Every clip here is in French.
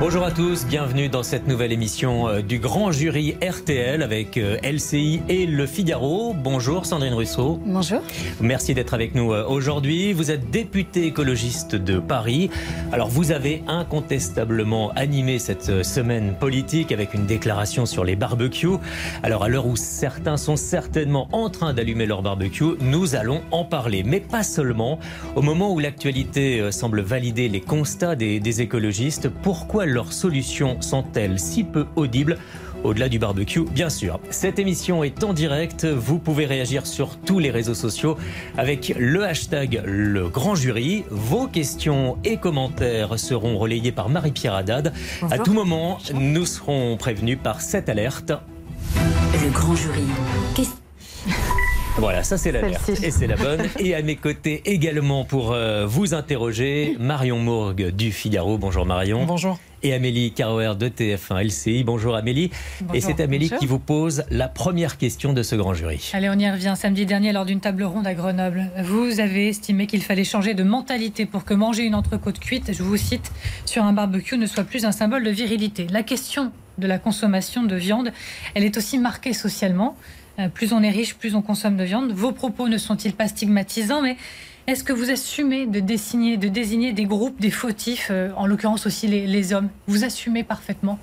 Bonjour à tous, bienvenue dans cette nouvelle émission euh, du grand jury RTL avec euh, LCI et Le Figaro. Bonjour Sandrine Rousseau. Bonjour. Merci d'être avec nous euh, aujourd'hui. Vous êtes députée écologiste de Paris. Alors vous avez incontestablement animé cette semaine politique avec une déclaration sur les barbecues. Alors à l'heure où certains sont certainement en train d'allumer leur barbecue, nous allons en parler. Mais pas seulement. Au moment où l'actualité semble valider les constats des, des écologistes, pourquoi leurs solutions sont-elles si peu audibles? Au-delà du barbecue, bien sûr. Cette émission est en direct. Vous pouvez réagir sur tous les réseaux sociaux avec le hashtag Le Grand Jury. Vos questions et commentaires seront relayés par Marie-Pierre Haddad. À tout moment, nous serons prévenus par cette alerte. Le grand jury. Voilà, ça c'est l'alerte et c'est la bonne. Et à mes côtés également pour euh, vous interroger, Marion Mourgue du Figaro. Bonjour Marion. Bonjour. Et Amélie Carouer de TF1 LCI. Bonjour Amélie. Bonjour. Et c'est Amélie Bonjour. qui vous pose la première question de ce grand jury. Allez, on y revient. Samedi dernier, lors d'une table ronde à Grenoble, vous avez estimé qu'il fallait changer de mentalité pour que manger une entrecôte cuite, je vous cite, sur un barbecue ne soit plus un symbole de virilité. La question de la consommation de viande, elle est aussi marquée socialement. Euh, Plus on est riche, plus on consomme de viande. Vos propos ne sont-ils pas stigmatisants, mais est-ce que vous assumez de désigner, de désigner des groupes, des fautifs, euh, en l'occurrence aussi les, les hommes? Vous assumez parfaitement?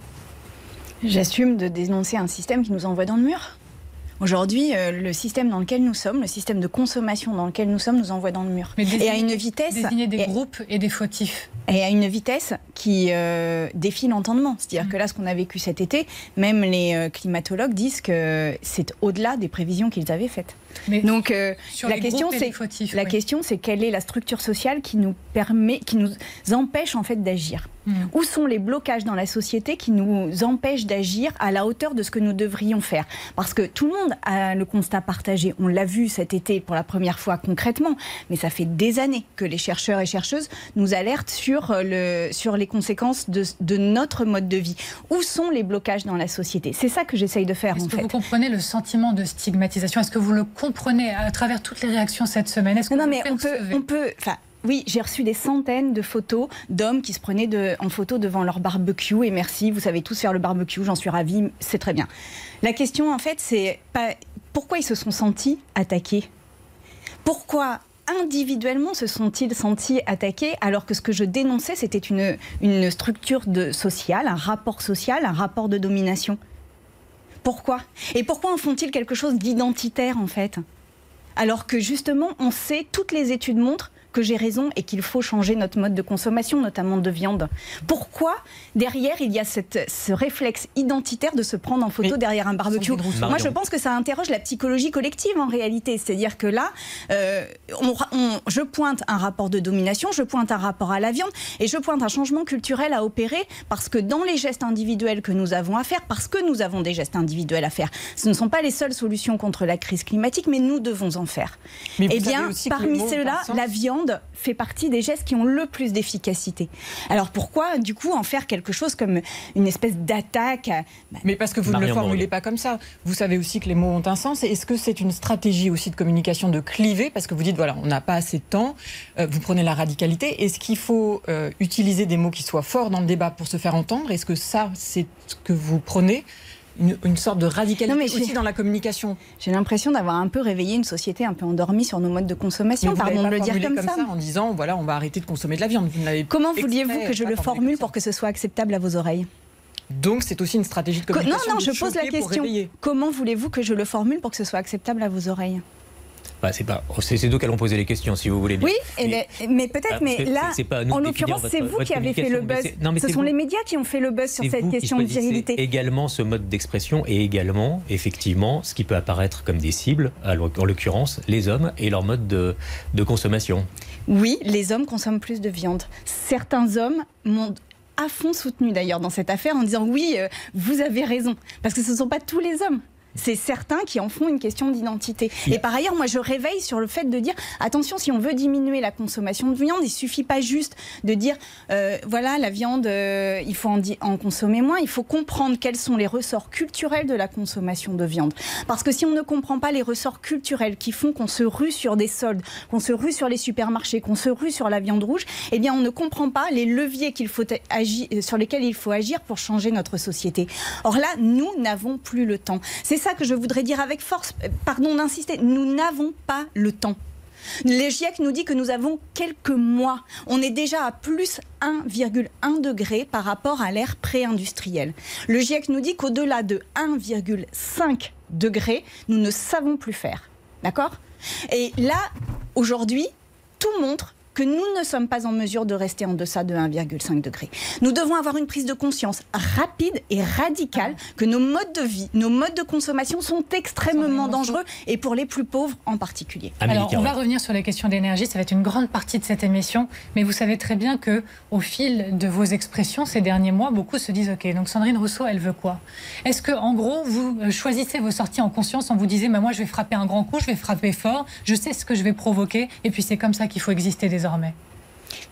J'assume de dénoncer un système qui nous envoie dans le mur. Aujourd'hui, euh, le système dans lequel nous sommes, le système de consommation dans lequel nous sommes, nous envoie dans le mur. Mais et à désigner- une vitesse, Désigner des et- groupes et des fautifs. et à une vitesse qui euh, défie l'entendement. C'est-à-dire que là, ce qu'on a vécu cet été, même les euh, climatologues disent que c'est au-delà des prévisions qu'ils avaient faites. Mais Donc euh, la question, c'est la question, c'est quelle est la structure sociale qui nous permet, qui nous empêche en fait d'agir. Hmm. Où sont les blocages dans la société qui nous empêchent d'agir à la hauteur de ce que nous devrions faire Parce que tout le monde a le constat partagé. On l'a vu cet été pour la première fois concrètement, mais ça fait des années que les chercheurs et chercheuses nous alertent sur, euh, le, sur les conséquences de, de notre mode de vie. Où sont les blocages dans la société? C'est ça que j'essaye de faire Est-ce en que fait. vous comprenez le sentiment de stigmatisation? Est-ce que vous le comprenez à travers toutes les réactions cette semaine Est-ce que Non, vous mais on peut, on peut, enfin. Oui, j'ai reçu des centaines de photos d'hommes qui se prenaient de- en photo devant leur barbecue. Et merci, vous savez tous faire le barbecue, j'en suis ravie, c'est très bien. La question, en fait, c'est pas pourquoi ils se sont sentis attaqués? Pourquoi individuellement se sont-ils sentis attaqués alors que ce que je dénonçais, c'était une, une structure de, sociale, un rapport social, un rapport de domination? Pourquoi? Et pourquoi en font-ils quelque chose d'identitaire, en fait? Alors que justement, on sait, toutes les études montrent que j'ai raison et qu'il faut changer notre mode de consommation, notamment de viande. Pourquoi derrière il y a cette, ce réflexe identitaire de se prendre en photo Mais- derrière un barbecue. Moi, je pense que ça interroge la psychologie collective en réalité. C'est-à-dire que là, euh, on- on- je pointe un rapport de domination, je pointe un rapport à la viande et je pointe un changement culturel à opérer parce que dans les gestes individuels que nous avons à faire, parce que nous avons des gestes individuels à faire, ce ne sont pas les seules solutions contre la crise climatique, mais nous devons en faire. Mais Eh bien, parmi ceux-là, la viande fait partie des gestes qui ont le plus d'efficacité. Alors pourquoi, du coup, en faire quelque chose comme une espèce d'attaque Bah, Mais parce que vous ne le formulez pas comme ça. Vous savez aussi que les mots ont un sens. Est-ce que c'est une stratégie aussi de communication de cliver Parce que vous dites, voilà, on n'a pas assez de temps, euh, vous prenez la radicalité. Est-ce qu'il faut euh, utiliser des mots qui soient forts dans le débat pour se faire entendre? Est-ce que ça, c'est ce que vous prenez? Une, une sorte de radicalité Non, mais aussi dans la communication J'ai l'impression d'avoir un peu réveillé une société un peu endormie sur nos modes de consommation, pardon de le dire comme, ça. en disant, voilà, on va arrêter de consommer de la viande. Vous Comment vouliez-vous que je le formule pour que ce soit acceptable à vos oreilles? Donc c'est aussi une stratégie de Co- Non, communication. non, de je pose la question. Comment voulez-vous que je le formule pour que ce soit acceptable à vos oreilles? Bah, c'est pas, c'est c'est nous qui allons poser les questions si vous voulez bien. Oui, Mais- mais, mais peut-être, Ah, parce mais là, en l'occurrence, c'est vous qui avez fait le mais buzz. non, mais Ce sont vous. les médias qui ont fait le buzz sur cette question de virilité. également ce mode d'expression et également, effectivement, ce qui peut apparaître comme des cibles, en l'occurrence, les hommes et leur mode de, de consommation. Oui, les hommes consomment plus de viande. Certains hommes m'ont à fond soutenu d'ailleurs dans cette affaire en disant oui, euh, vous avez raison. Parce que ce ne sont pas tous les hommes. C'est certains qui en font une question d'identité. Et par ailleurs, moi, je réveille sur le fait de dire attention, si on veut diminuer la consommation de viande, il suffit pas juste de dire euh, voilà, la viande, euh, il faut en, consommer moins. Il faut comprendre quels sont les ressorts culturels de la consommation de viande. Parce que si on ne comprend pas les ressorts culturels qui font qu'on se rue sur des soldes, qu'on se rue sur les supermarchés, qu'on se rue sur la viande rouge, eh bien, on ne comprend pas les leviers sur lesquels il faut agir pour changer notre société. Or là, nous n'avons plus le temps. Ça que je voudrais dire avec force. Pardon d'insister, nous n'avons pas le temps. Le GIEC nous dit que nous avons quelques mois. On est déjà à plus 1,1 degré par rapport à l'ère pré-industrielle. Le GIEC nous dit qu'au-delà de 1,5 degré, nous ne savons plus faire. D'accord? Et là, aujourd'hui, tout montre que nous ne sommes pas en mesure de rester en deçà de 1,5 degré. Nous devons avoir une prise de conscience rapide et radicale que nos modes de vie, nos modes de consommation sont extrêmement dangereux et pour les plus pauvres en particulier. Alors, on va revenir sur les questions d'énergie, ça va être une grande partie de cette émission, mais vous savez très bien que au fil de vos expressions ces derniers mois, beaucoup se disent OK, donc Sandrine Rousseau, elle veut quoi? Est-ce que en gros, vous euh, choisissez vos sorties en conscience en vous disant bah, moi je vais frapper un grand coup, je vais frapper fort, je sais ce que je vais provoquer et puis c'est comme ça qu'il faut exister des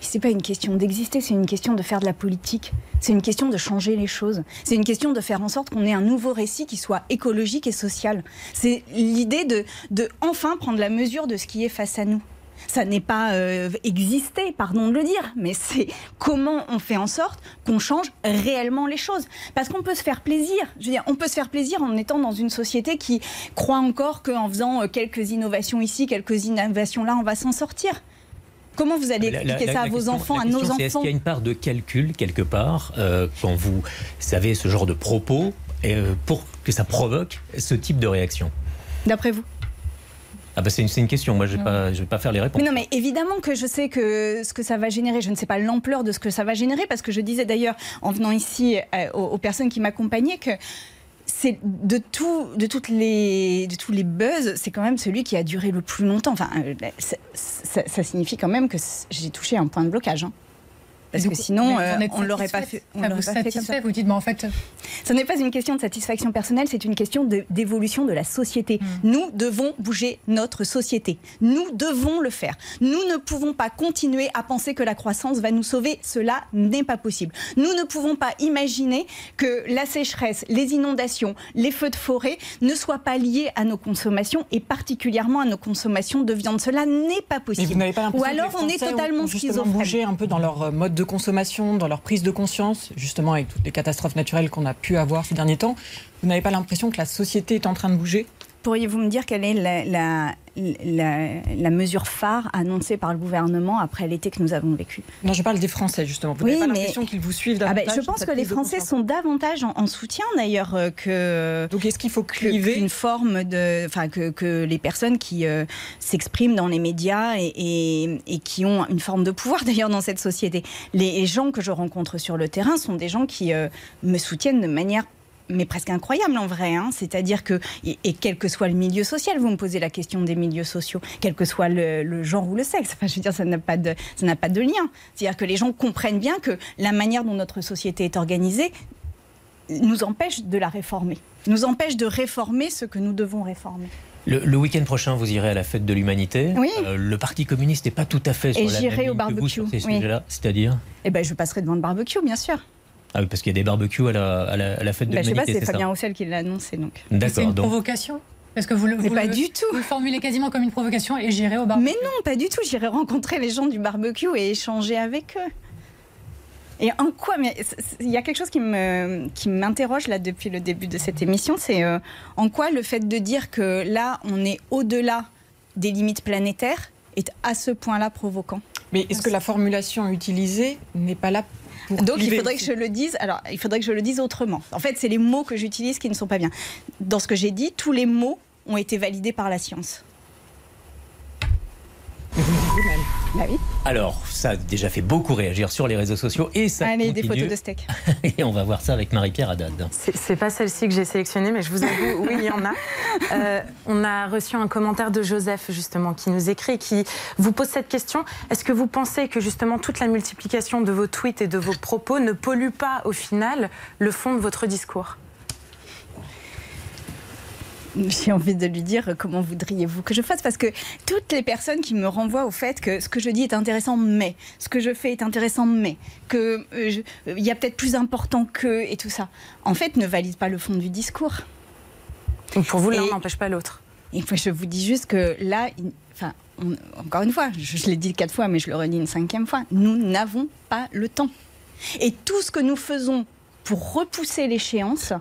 c'est pas une question d'exister, c'est une question de faire de la politique. C'est une question de changer les choses. C'est une question de faire en sorte qu'on ait un nouveau récit qui soit écologique et social. C'est l'idée de, de enfin prendre la mesure de ce qui est face à nous ça n'est pas euh, exister, pardon de le dire, mais c'est comment on fait en sorte qu'on change réellement les choses. Parce qu'on peut se faire plaisir. Je veux dire, on peut se faire plaisir en étant dans une société qui croit encore qu'en faisant euh, quelques innovations ici, quelques innovations là, on va s'en sortir. Comment vous allez expliquer ça à vos enfants, à nos enfants Est-ce qu'il y a une part de calcul quelque part euh, quand vous savez ce genre de propos euh, pour que ça provoque ce type de réaction D'après vous ah bah c'est une, une, question, moi je ne vais, vais, pas faire les réponses. Mais non mais évidemment que je sais que ce que ça va générer, je ne sais pas l'ampleur de ce que ça va générer, parce que je disais d'ailleurs en venant ici euh, aux, aux personnes qui m'accompagnaient que c'est de tout, de toutes les, de tous les buzz, c'est quand même celui qui a duré le plus longtemps. Enfin, euh, ça, signifie quand même que j'ai touché un point de blocage. Hein. Parce que sinon, euh, on ne l'aurait pas fait. On ça vous pas fait comme ça. Vous dites, mais en fait. Ce n'est pas une question de satisfaction personnelle, c'est une question d'évolution de, de, la société. Hmm. Nous devons bouger notre société. Nous devons le faire. Nous ne pouvons pas continuer à penser que la croissance va nous sauver. Cela n'est pas possible. Nous ne pouvons pas imaginer que la sécheresse, les inondations, les feux de forêt ne soient pas liés à nos consommations et particulièrement à nos consommations de viande. Cela n'est pas possible. Mais vous pas Ou alors on est totalement schizophrène. bouger un peu dans leur mode de consommation, dans leur prise de conscience, justement avec toutes les catastrophes naturelles qu'on a pu avoir ces derniers temps, vous n'avez pas l'impression que la société est en train de bouger? Pourriez-vous me dire quelle est la, la, mesure phare annoncée par le gouvernement après l'été que nous avons vécu? Non, je parle des Français, justement. Vous n'avez pas l'impression qu'ils vous suivent ah ben, Je pense que les Français sont davantage en, soutien, d'ailleurs, euh, que... Donc, est-ce qu'il faut cliver Une forme de... Enfin, que, que les personnes qui euh, s'expriment dans les médias et, et, qui ont une forme de pouvoir, d'ailleurs, dans cette société. Les gens que je rencontre sur le terrain sont des gens qui euh, me soutiennent de manière mais presque incroyable en vrai. Hein. C'est-à-dire que, et, quel que soit le milieu social, vous me posez la question des milieux sociaux, quel que soit le, genre ou le sexe, enfin, je veux dire, ça n'a pas de, ça n'a pas de lien. C'est-à-dire que les gens comprennent bien que la manière dont notre société est organisée nous empêche de la réformer, nous empêche de réformer ce que nous devons réformer. Le, week-end prochain, vous irez à la fête de l'humanité. Oui. Euh, le Parti communiste n'est pas tout à fait sur Et la j'irai au barbecue. sur ces sujets-là, c'est-à-dire? Eh ben, je passerai devant le barbecue, bien sûr. Ah oui, parce qu'il y a des barbecues à la, à la, fête de bah, l'humanité. Je sais pas, c'est Fabien Roussel qui l'a annoncé. Donc. D'accord. C'est une provocation est-ce que vous le, pas du tout. Vous le formulez quasiment comme une provocation et j'irai au barbecue. Mais non, pas du tout. J'irai rencontrer les gens du barbecue et échanger avec eux. Et en quoi Mais il y a quelque chose qui me qui m'interroge là depuis le début de cette émission, c'est euh, en quoi le fait de dire que là on est au-delà des limites planétaires est à ce point-là provoquant? Mais est-ce que la formulation utilisée n'est pas là donc il faudrait que je le dise. Alors il faudrait que je le dise autrement. En fait, c'est les mots que j'utilise qui ne sont pas bien. Dans ce que j'ai dit, tous les mots ont été validés par la science. Bah Alors, ça a déjà fait beaucoup réagir sur les réseaux sociaux et ça Allez, des photos de steak. et on va voir ça avec Marie-Pierre Haddad. C'est pas celle-ci que j'ai sélectionnée, mais je vous avoue, oui, il y en a. Euh, on a reçu un commentaire de Joseph, justement, qui nous écrit, qui vous pose cette question. Est-ce que vous pensez que, justement, toute la multiplication de vos tweets et de vos propos ne pollue pas, au final, le fond de votre discours? J'ai envie de lui dire comment voudriez-vous que je fasse? Parce que toutes les personnes qui me renvoient au fait que ce que je dis est intéressant mais ce que je fais est intéressant mais que euh, il y a peut-être plus important que et tout ça en fait ne valident pas le fond du discours. Donc pour vous l'un n'empêche pas l'autre. Et je vous dis juste que là, enfin encore une fois, je, je l'ai dit quatre fois mais je le redis une cinquième fois, nous n'avons pas le temps. Et tout ce que nous faisons pour repousser l'échéance,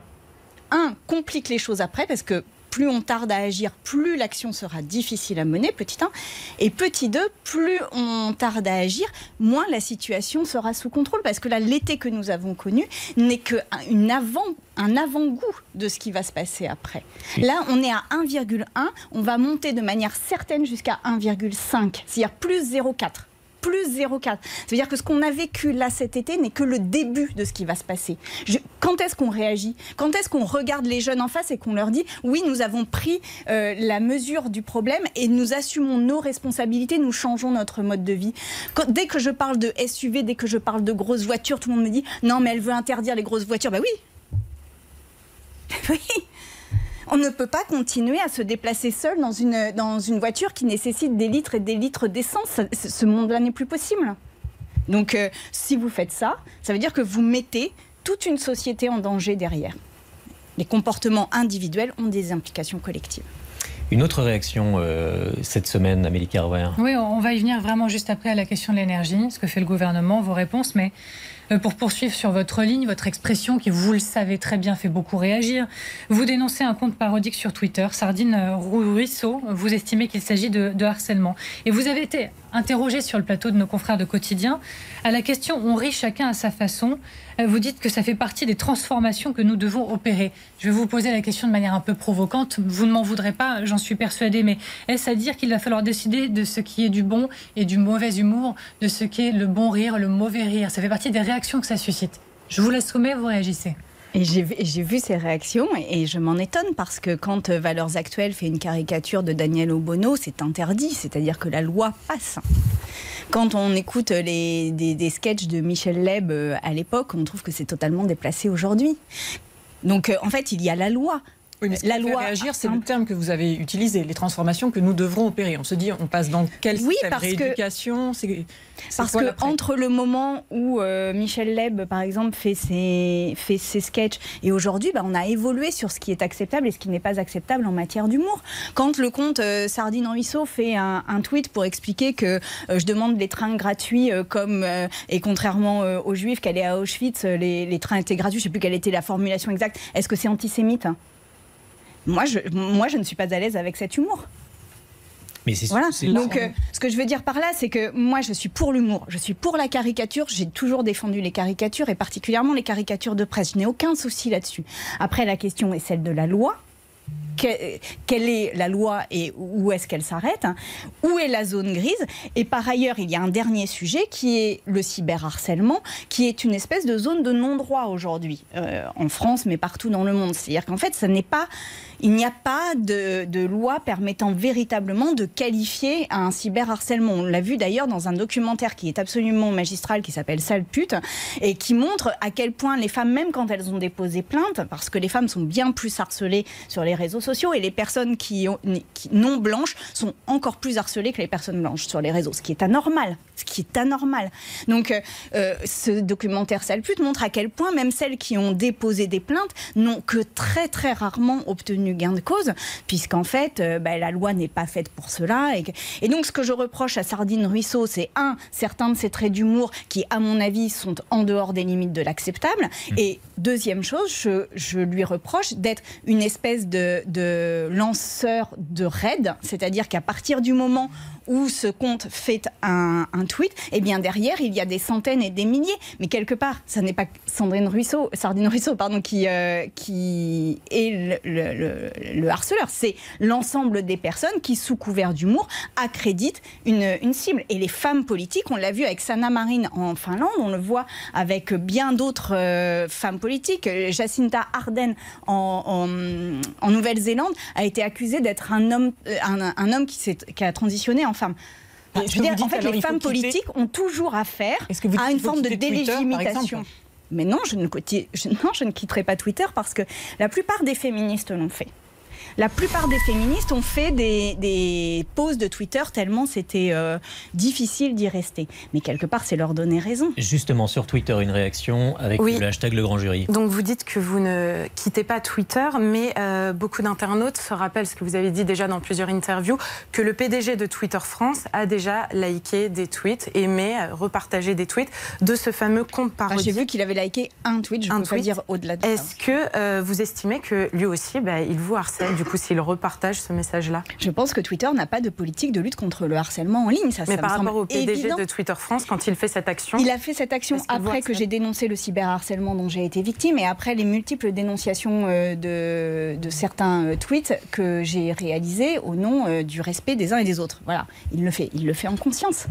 un, complique les choses après, parce que plus on tarde à agir, plus l'action sera difficile à mener, petit 1. Et petit 2, plus on tarde à agir, moins la situation sera sous contrôle. Parce que là, l'été que nous avons connu n'est qu'un avant, un avant-goût de ce qui va se passer après. Là, on est à 1,1, on va monter de manière certaine jusqu'à 1,5, c'est-à-dire plus 0,4 plus 0,4. Ça veut dire que ce qu'on a vécu là cet été n'est que le début de ce qui va se passer. quand est-ce qu'on réagit? Quand est-ce qu'on regarde les jeunes en face et qu'on leur dit oui, nous avons pris euh, la mesure du problème et nous assumons nos responsabilités, nous changeons notre mode de vie? dès que je parle de SUV, dès que je parle de grosses voitures, tout le monde me dit non, mais elle veut interdire les grosses voitures. Ben oui. Oui. On ne peut pas continuer à se déplacer seul dans une, dans une voiture qui nécessite des litres et des litres d'essence. Ce monde-là n'est plus possible. Donc, euh, si vous faites ça, ça veut dire que vous mettez toute une société en danger derrière. Les comportements individuels ont des implications collectives. Une autre réaction euh, cette semaine, Amélie Carver Oui, on va y venir vraiment juste après à la question de l'énergie, ce que fait le gouvernement, vos réponses, mais pour poursuivre sur votre ligne, votre expression qui, vous le savez très bien, fait beaucoup réagir. Vous dénoncez un compte parodique sur Twitter, Sardine Ruisseau. Vous estimez qu'il s'agit de, harcèlement. Et vous avez été interrogé sur le plateau de nos confrères de quotidien à la question on rit chacun à sa façon. Euh, vous dites que ça fait partie des transformations que nous devons opérer. Je vais vous poser la question de manière un peu provocante. Vous ne m'en voudrez pas, j'en suis persuadée, mais est-ce à dire qu'il va falloir décider de ce qui est du bon et du mauvais humour, de ce qui est le bon rire, le mauvais rire? Ça fait partie des réactions que ça suscite. Je vous laisse soumettre, vous réagissez. Et j'ai vu ces réactions et je m'en étonne parce que quand Valeurs Actuelles fait une caricature de Daniel Obono, c'est interdit, c'est-à-dire que la loi passe. Quand on écoute des, des sketchs de Michel Leb euh, à l'époque, on trouve que c'est totalement déplacé aujourd'hui. Donc euh, en fait, il y a la loi. Oui, mais ce la loi réagir, c'est le terme que vous avez utilisé, les transformations que nous devrons opérer. On se dit, on passe dans quelle oui, parce rééducation que, Parce que entre le moment où euh, Michel Leb, par exemple, fait ses, fait ses sketchs et aujourd'hui, bah, on a évolué sur ce qui est acceptable et ce qui n'est pas acceptable en matière d'humour. Quand le compte euh, Sardine en Ruisseau fait un, un, tweet pour expliquer que euh, je demande des trains gratuits comme et contrairement aux Juifs qu'elle est à Auschwitz, les, les, trains étaient gratuits. Je ne sais plus quelle était la formulation exacte. Est-ce que c'est antisémite moi je, moi, je ne suis pas à l'aise avec cet humour. Mais c'est voilà. Donc, euh, ce que je veux dire par là, c'est que moi, je suis pour l'humour, je suis pour la caricature. J'ai toujours défendu les caricatures et particulièrement les caricatures de presse. Je n'ai aucun souci là-dessus. Après, la question est celle de la loi quelle est la loi et où est-ce qu'elle s'arrête, hein. où est la zone grise? Et par ailleurs, il y a un dernier sujet qui est le cyberharcèlement, qui est une espèce de zone de non-droit aujourd'hui, euh, en France, mais partout dans le monde. C'est-à-dire qu'en fait, il n'y a pas de, de, loi permettant véritablement de qualifier un cyberharcèlement. On l'a vu d'ailleurs dans un documentaire qui est absolument magistral, qui s'appelle Sale pute, et qui montre à quel point les femmes, même quand elles ont déposé plainte, parce que les femmes sont bien plus harcelées sur les réseaux sociaux et les personnes qui, ont, qui, non blanches sont encore plus harcelées que les personnes blanches sur les réseaux, ce qui est anormal. Ce qui est anormal. Donc, euh, euh ce documentaire Sale pute montre à quel point même celles qui ont déposé des plaintes n'ont que très très rarement obtenu gain de cause, puisqu'en fait, euh, bah, la loi n'est pas faite pour cela. Et, et, donc, ce que je reproche à Sardine Ruisseau, c'est un, certains de ses traits d'humour qui, à mon avis, sont en dehors des limites de l'acceptable. Mmh. Et deuxième chose, je, je lui reproche d'être une espèce de de, lanceur de raid, c'est-à-dire qu'à partir du moment où ce compte fait un, tweet, eh bien derrière il y a des centaines et des milliers. Mais quelque part, ça n'est pas Sandrine Ruisseau, Sardine Ruisseau, pardon, qui euh, est le, harceleur. C'est l'ensemble des personnes qui, sous couvert d'humour, accréditent une, cible. Et les femmes politiques, on l'a vu avec Sanna Marin en Finlande, on le voit avec bien d'autres euh, femmes politiques. Jacinta Ardern en, en, Nouvelle-Zélande a été accusée d'être un homme, euh, un, un homme qui, qui a transitionné en femme. Je veux dire, en fait, les femmes politiques ont toujours affaire à une forme de délégitimation. Mais non je, ne, je, non, je ne quitterai pas Twitter parce que la plupart des féministes l'ont fait. La plupart des féministes ont fait des, des pauses de Twitter tellement c'était euh, difficile d'y rester. Mais quelque part, c'est leur donner raison. Justement, sur Twitter, une réaction avec Oui. le hashtag Le Grand Jury. Donc vous dites que vous ne quittez pas Twitter, mais euh, beaucoup d'internautes se rappellent ce que vous avez dit déjà dans plusieurs interviews, que le PDG de Twitter France a déjà liké des tweets, aimé, euh, repartagé des tweets de ce fameux compte Enfin, parodique. J'ai vu qu'il avait liké un tweet, je ne Un peux pas tweet. dire au-delà de ça. Est-ce que euh, vous estimez que lui aussi, bah, il vous harcèle, du coup, s'il repartage ce message-là Je pense que Twitter n'a pas de politique de lutte contre le harcèlement en ligne. Ça, Mais ça par me rapport au PDG évident. de Twitter France, quand il fait cette action, Il a fait cette action après que j'ai dénoncé le cyberharcèlement dont j'ai été victime et après les multiples dénonciations euh, de, de certains euh, tweets que j'ai réalisés au nom euh, du respect des uns et des autres. Voilà, il le fait, il le fait en conscience.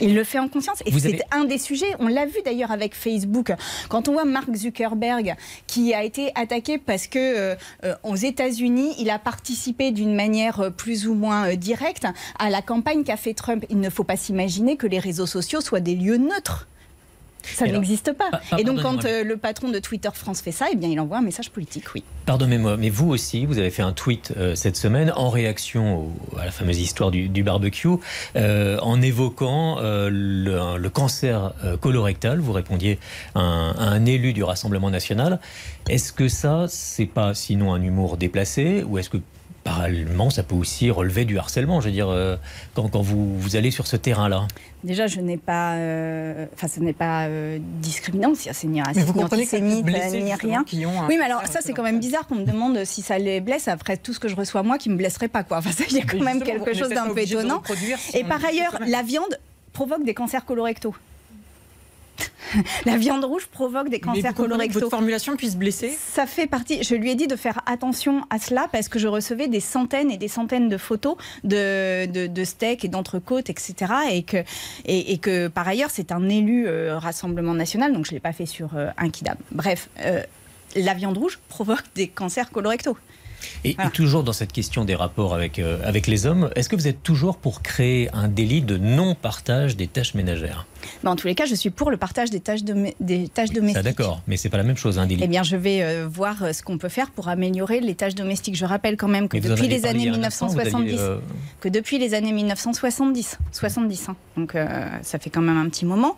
Il le fait en conscience et c'est avez- un des sujets. On l'a vu d'ailleurs avec Facebook. Quand on voit Mark Zuckerberg qui a été attaqué parce que euh, euh, aux États-Unis, il a participé d'une manière euh, plus ou moins directe à la campagne qu'a fait Trump. Il ne faut pas s'imaginer que les réseaux sociaux soient des lieux neutres. Ça n'existe pas. Ah, ah, et donc, quand euh, le patron de Twitter France fait ça, eh bien, il envoie un message politique, oui. Pardonnez-moi, mais vous aussi, vous avez fait un tweet euh, cette semaine en réaction au- à la fameuse histoire du, du barbecue, euh, en évoquant le, le cancer colorectal. Vous répondiez à un, à un élu du Rassemblement national. Est-ce que ça, c'est pas sinon un humour déplacé, ou est-ce que parallèlement, ça peut aussi relever du harcèlement? Je veux dire, quand, quand vous, vous allez sur ce terrain-là. Déjà, je n'ai pas. euh, Enfin, ce n'est pas euh, discriminant, c'est c'est ni Mais raciste, ni antisémite, ni rien. Oui, mais alors ça, c'est quand même bizarre qu'on me demande si ça les blesse après tout ce que je reçois moi qui me blesserait pas, quoi. Enfin, ça, il y a quand Mais même quelque chose d'un peu étonnant. si Et par ailleurs, la viande provoque des cancers colorectaux. la viande rouge provoque des Mais vous cancers comprenez que colorectaux. votre formulation puisse blesser Ça fait partie. Je lui ai dit de faire attention à cela parce que je recevais des centaines et des centaines de photos de, de, de steaks et d'entrecôtes, etc. Et que, et, et que par ailleurs, c'est un élu euh, Rassemblement national, donc je ne l'ai pas fait sur euh, un. Bref, euh, la viande rouge provoque des cancers colorectaux. Et, Voilà. et toujours dans cette question des rapports avec, euh, avec les hommes, est-ce que vous êtes toujours pour créer un délit de non-partage des tâches ménagères? Mais en tous les cas, je suis pour le partage des tâches, de, des tâches Ça, domestiques. d'accord, mais c'est pas la même chose, un délit. Eh bien, je vais euh, voir euh, ce qu'on peut faire pour améliorer les tâches domestiques. Je rappelle quand même que depuis les années il y a un instant, vous aviez, 1970, euh, que depuis les années 1970, 70, hein, donc ça fait quand même un petit moment,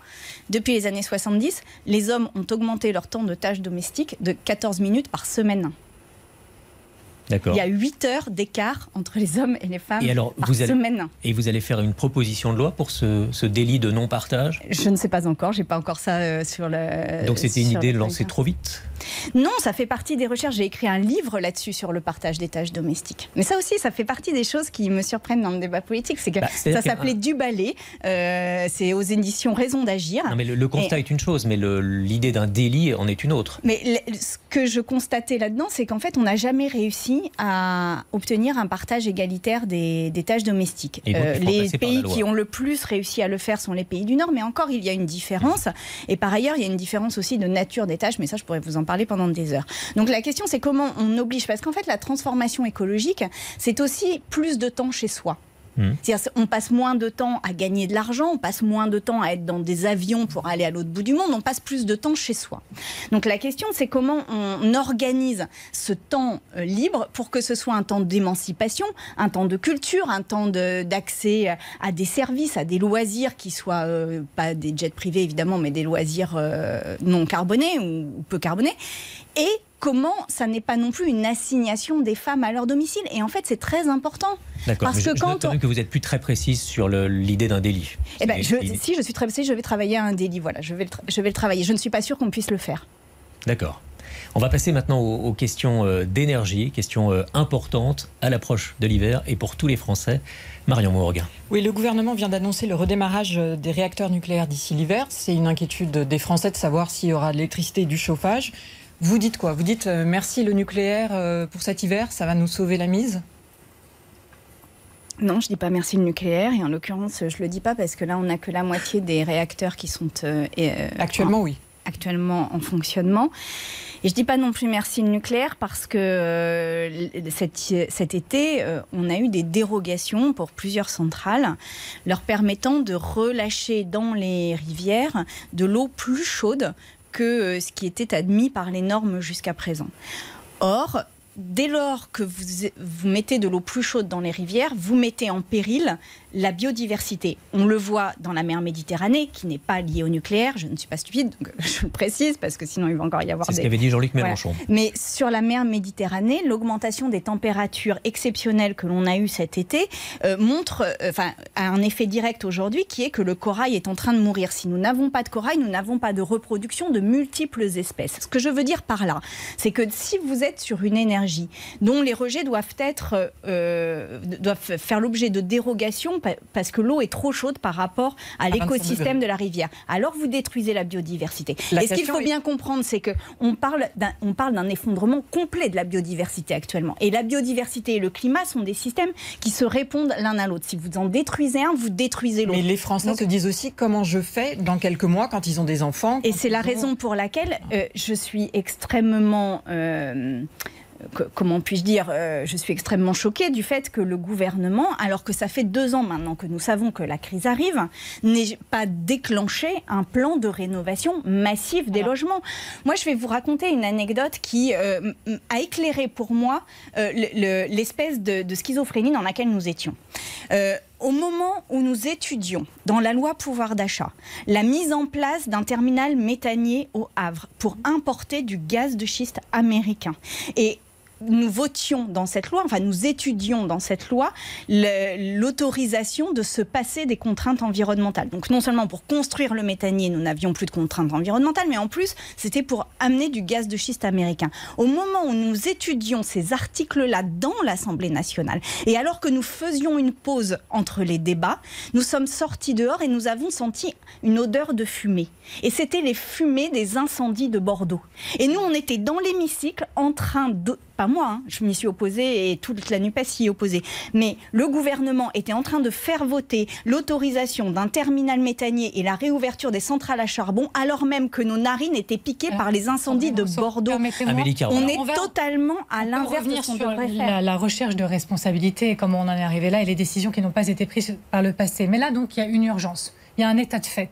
depuis les années 70, les hommes ont augmenté leur temps de tâches domestiques de 14 minutes par semaine. Il y a 8 heures d'écart entre les hommes et les femmes Et alors, par vous allez- semaine. Et vous allez faire une proposition de loi pour ce, ce délit de non-partage? Je ne sais pas encore, j'ai pas encore ça euh, sur le. Donc c'était une idée Twitter. trop vite? Non, ça fait partie des recherches. J'ai écrit un livre là-dessus sur le partage des tâches domestiques. Mais ça aussi, ça fait partie des choses qui me surprennent dans le débat politique. C'est que Bah, ça que- s'appelait Du balai. euh, c'est aux éditions Raison d'agir. Non mais le, le constat est une chose, mais l'idée d'un délit en est une autre. Mais le- ce que je constatais là-dedans, c'est qu'en fait, on n'a jamais réussi à obtenir un partage égalitaire des, des tâches domestiques. Euh, donc, les pays qui ont le plus réussi à le faire sont les pays du Nord, mais encore, il y a une différence. Et par ailleurs, il y a une différence aussi de nature des tâches, mais ça, je pourrais vous en parler pendant des heures. Donc la question, c'est comment on oblige, parce qu'en fait, la transformation écologique, c'est aussi plus de temps chez soi. Hmm. C'est-à-dire, on passe moins de temps à gagner de l'argent, on passe moins de temps à être dans des avions pour aller à l'autre bout du monde, on passe plus de temps chez soi. Donc la question, c'est comment on organise ce temps euh, libre pour que ce soit un temps d'émancipation, un temps de culture, un temps d'accès à des services, à des loisirs qui soient euh, pas des jets privés évidemment, mais des loisirs euh, non carbonés ou peu carbonés. Et comment ça n'est pas non plus une assignation des femmes à leur domicile. Et en fait, c'est très important. D'accord. Parce mais je, que je quand note quand on- que vous êtes plus très précise sur l'idée d'un délit. Eh ben, je- si je suis très pressée, je vais travailler à un délit. Voilà, je vais le, tra- je vais le travailler. Je ne suis pas sûre qu'on puisse le faire. D'accord. On va passer maintenant aux, aux questions euh, d'énergie, questions euh, importantes à l'approche de l'hiver et pour tous les Français. Marion Mourgue. Oui, le gouvernement vient d'annoncer le redémarrage euh, des réacteurs nucléaires d'ici l'hiver. C'est une inquiétude des Français de savoir s'il y aura de l'électricité et du chauffage. Vous dites quoi? Vous dites euh, merci le nucléaire euh, pour cet hiver, ça va nous sauver la mise? Non, je dis pas merci le nucléaire. Et en l'occurrence, je le dis pas parce que là, on n'a que la moitié des réacteurs qui sont euh, euh, Actuellement, oui. actuellement en fonctionnement. Et je dis pas non plus merci le nucléaire parce que euh, cet, cet été, euh, on a eu des dérogations pour plusieurs centrales leur permettant de relâcher dans les rivières de l'eau plus chaude que ce qui était admis par les normes jusqu'à présent. Or, dès lors que vous, mettez de l'eau plus chaude dans les rivières, vous mettez en péril la biodiversité. On le voit dans la mer Méditerranée, qui n'est pas liée au nucléaire. Je ne suis pas stupide, donc je le précise, parce que sinon il va encore y avoir C'est des... ce qu'avait dit Jean-Luc Mélenchon. Mais sur la mer Méditerranée, l'augmentation des températures exceptionnelles que l'on a eues cet été euh, montre, euh, enfin, a un effet direct aujourd'hui, qui est que le corail est en train de mourir. Si nous n'avons pas de corail, nous n'avons pas de reproduction de multiples espèces. Ce que je veux dire par là, c'est que si vous êtes sur une énergie dont les rejets doivent être, euh, doivent faire l'objet de dérogations parce que l'eau est trop chaude par rapport à l'écosystème de la rivière. Alors vous détruisez la biodiversité. La Et ce qu'il faut est- bien comprendre, c'est que on parle d'un effondrement complet de la biodiversité actuellement. Et la biodiversité et le climat sont des systèmes qui se répondent l'un à l'autre. Si vous en détruisez un, vous détruisez l'autre. Mais les Français Donc- se disent aussi comment je fais dans quelques mois quand ils ont des enfants. Et c'est la ont- raison pour laquelle euh, je suis extrêmement. euh, comment puis-je dire euh, Je suis extrêmement choquée du fait que le gouvernement, alors que ça fait deux ans maintenant que nous savons que la crise arrive, n'ait pas déclenché un plan de rénovation massive des logements. Moi, je vais vous raconter une anecdote qui euh, a éclairé pour moi euh, le- le- l'espèce de, de schizophrénie dans laquelle nous étions. Euh, au moment où nous étudions dans la loi pouvoir d'achat la mise en place d'un terminal méthanier au Havre pour importer du gaz de schiste américain. Et nous votions dans cette loi, enfin nous étudions dans cette loi l'autorisation de se passer des contraintes environnementales. Donc non seulement pour construire le méthanier, nous n'avions plus de contraintes environnementales, mais en plus c'était pour amener du gaz de schiste américain. Au moment où nous étudions ces articles-là dans l'Assemblée nationale, et alors que nous faisions une pause entre les débats, nous sommes sortis dehors et nous avons senti une odeur de fumée. Et c'était les fumées des incendies de Bordeaux. Et nous, on était dans l'hémicycle en train de... Pas moi, hein, je m'y suis opposée et toute la NUPES s'y est opposée. Mais le gouvernement était en train de faire voter l'autorisation d'un terminal méthanier et la réouverture des centrales à charbon, alors même que nos narines étaient piquées par les incendies de Bordeaux. On est on va- totalement à l'inverse de ce qu'on devrait la, faire. la recherche de responsabilité et comment on en est arrivé là et les décisions qui n'ont pas été prises par le passé. Mais là, donc, il y a une urgence. Il y a un état de fait.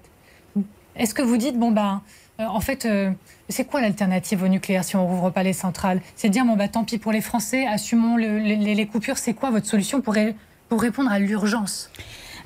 Est-ce que vous dites, bon, ben, euh, en fait, euh, c'est quoi l'alternative au nucléaire si on rouvre pas les centrales? C'est de dire, bon, bah, tant pis pour les Français, assumons le- les, les coupures. C'est quoi votre solution pour, ré- pour répondre à l'urgence?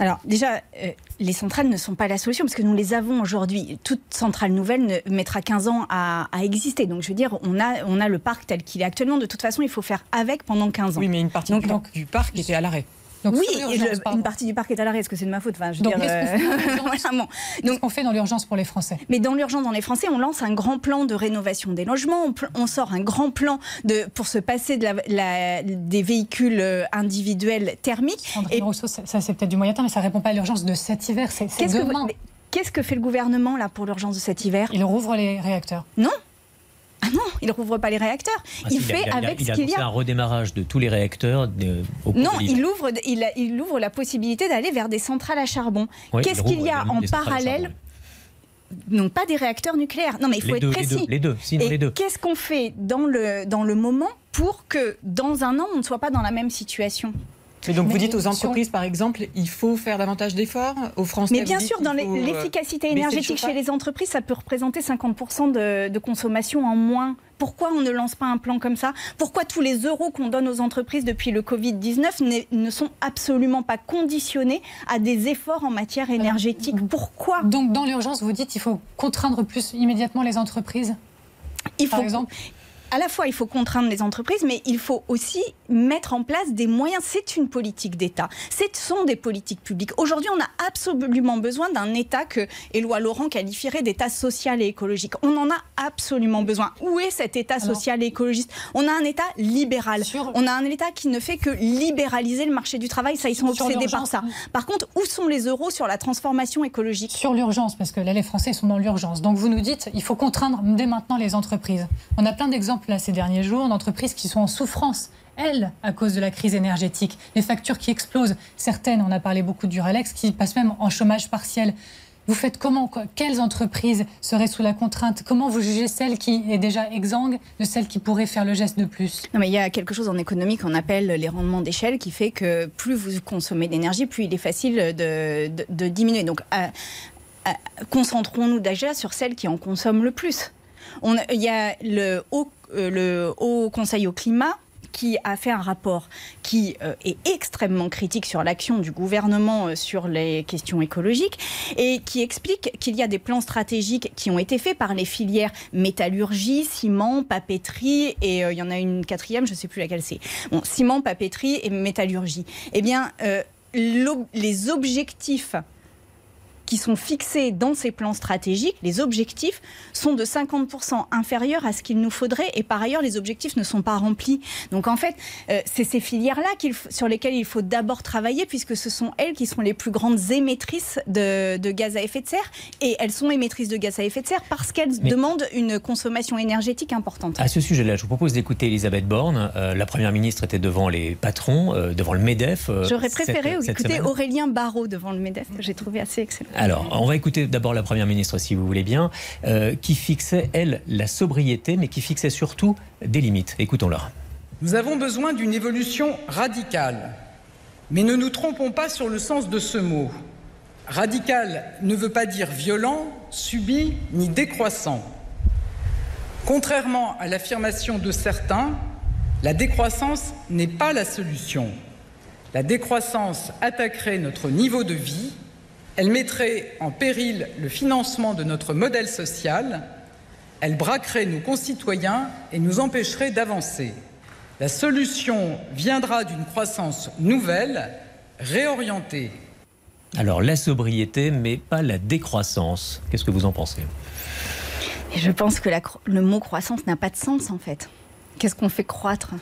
Alors déjà, euh, les centrales ne sont pas la solution parce que nous les avons aujourd'hui. Toute centrale nouvelle ne mettra 15 ans à, à exister. Donc je veux dire, on a, on a le parc tel qu'il est actuellement. De toute façon, il faut faire avec pendant 15 ans. Oui, mais une partie Donc- du, donc- du parc était à l'arrêt. Donc, oui, et je- une partie du parc est à l'arrêt. Est-ce que c'est de ma faute enfin, je Donc, dire, qu'est-ce qu'on fait dans l'urgence fait dans pour les Français? Mais dans l'urgence dans les Français, on lance un grand plan de rénovation des logements. On, on sort un grand plan de, pour se passer de la, la- des véhicules euh, individuels thermiques. Sandrine Et- Rousseau, ça, ça, c'est peut-être du moyen terme, mais ça répond pas à l'urgence de cet hiver. C'est Qu'est-ce que, qu'est-ce fait le gouvernement là pour l'urgence de cet hiver? Il rouvre les réacteurs. Ah non, il rouvre pas les réacteurs. Ah, il fait a- avec il ce qu'il y a. un redémarrage de tous les réacteurs de- au Non, il ouvre, il, a- il ouvre la possibilité d'aller vers des centrales à charbon. Oui, Qu'est-ce il qu'il y a en parallèle. Non, pas des réacteurs nucléaires. Non, mais il faut les être deux, précis. Les deux, les deux, sinon Et les deux. qu'est-ce qu'on fait dans le, dans le moment pour que dans un an, on ne soit pas dans la même situation? Mais donc Mais vous dites aux sur- entreprises, par exemple, il faut faire davantage d'efforts aux Français. Mais bien sûr, dans euh, l'efficacité le énergétique chez les entreprises, ça peut représenter 50% de, de consommation en moins. Pourquoi on ne lance pas un plan comme ça? Pourquoi tous les euros qu'on donne aux entreprises depuis le Covid-19 n'est- ne sont absolument pas conditionnés à des efforts en matière énergétique? Pourquoi? Donc, dans l'urgence, vous dites qu'il faut contraindre plus immédiatement les entreprises, Il par faut exemple? À la fois, il faut contraindre les entreprises, mais il faut aussi mettre en place des moyens. C'est une politique d'État. Ce sont des politiques publiques. Aujourd'hui, on a absolument besoin d'un État que Éloi Laurent qualifierait d'État social et écologique. On en a absolument besoin. Où est cet État social et écologiste? On a un État libéral. Sur- On a un État qui ne fait que libéraliser le marché du travail. Ça, ils sont obsédés par ça. Par contre, où sont les euros sur la transformation écologique? Sur l'urgence, parce que là, les Français sont dans l'urgence. Donc, vous nous dites, il faut contraindre dès maintenant les entreprises. On a plein d'exemples là ces derniers jours d'entreprises qui sont en souffrance, elles, à cause de la crise énergétique. Les factures qui explosent. Certaines, on a parlé beaucoup du Relex, qui passent même en chômage partiel. Vous faites comment Quelles entreprises seraient sous la contrainte? Comment vous jugez celle qui est déjà exsangue de celle qui pourrait faire le geste de plus? Non, mais il y a quelque chose en économie qu'on appelle les rendements d'échelle qui fait que plus vous consommez d'énergie, plus il est facile de, de- diminuer. Donc, à- à- concentrons-nous déjà sur celles qui en consomment le plus. Il y a le haut, euh, le haut Conseil au climat qui a fait un rapport qui euh, est extrêmement critique sur l'action du gouvernement euh, sur les questions écologiques et qui explique qu'il y a des plans stratégiques qui ont été faits par les filières métallurgie, ciment, papeterie et euh, il y en a une quatrième, je ne sais plus laquelle c'est. Bon, ciment, papeterie et métallurgie. Eh bien, les objectifs qui sont fixés dans ces plans stratégiques, les objectifs sont de 50% inférieurs à ce qu'il nous faudrait et par ailleurs les objectifs ne sont pas remplis. Donc en fait, euh, c'est ces filières-là sur lesquelles il faut d'abord travailler puisque ce sont elles qui sont les plus grandes émettrices de, gaz à effet de serre et elles sont émettrices de gaz à effet de serre parce qu'elles demandent une consommation énergétique importante. À ce sujet-là, je vous propose d'écouter Elisabeth Borne. Euh, la Première ministre était devant les patrons, euh, devant le MEDEF. J'aurais préféré écouter Aurélien Barraud devant le MEDEF, j'ai trouvé assez excellent. Alors, on va écouter d'abord la Première ministre, si vous voulez bien, euh, qui fixait, elle, la sobriété, mais qui fixait surtout des limites. Écoutons-la. Nous avons besoin d'une évolution radicale. Mais ne nous trompons pas sur le sens de ce mot. Radical ne veut pas dire violent, subi ni décroissant. Contrairement à l'affirmation de certains, la décroissance n'est pas la solution. La décroissance attaquerait notre niveau de vie, elle mettrait en péril le financement de notre modèle social, elle braquerait nos concitoyens et nous empêcherait d'avancer. La solution viendra d'une croissance nouvelle, réorientée. Alors la sobriété, mais pas la décroissance. Qu'est-ce que vous en pensez? Je pense que le mot croissance n'a pas de sens en fait. Qu'est-ce qu'on fait croître?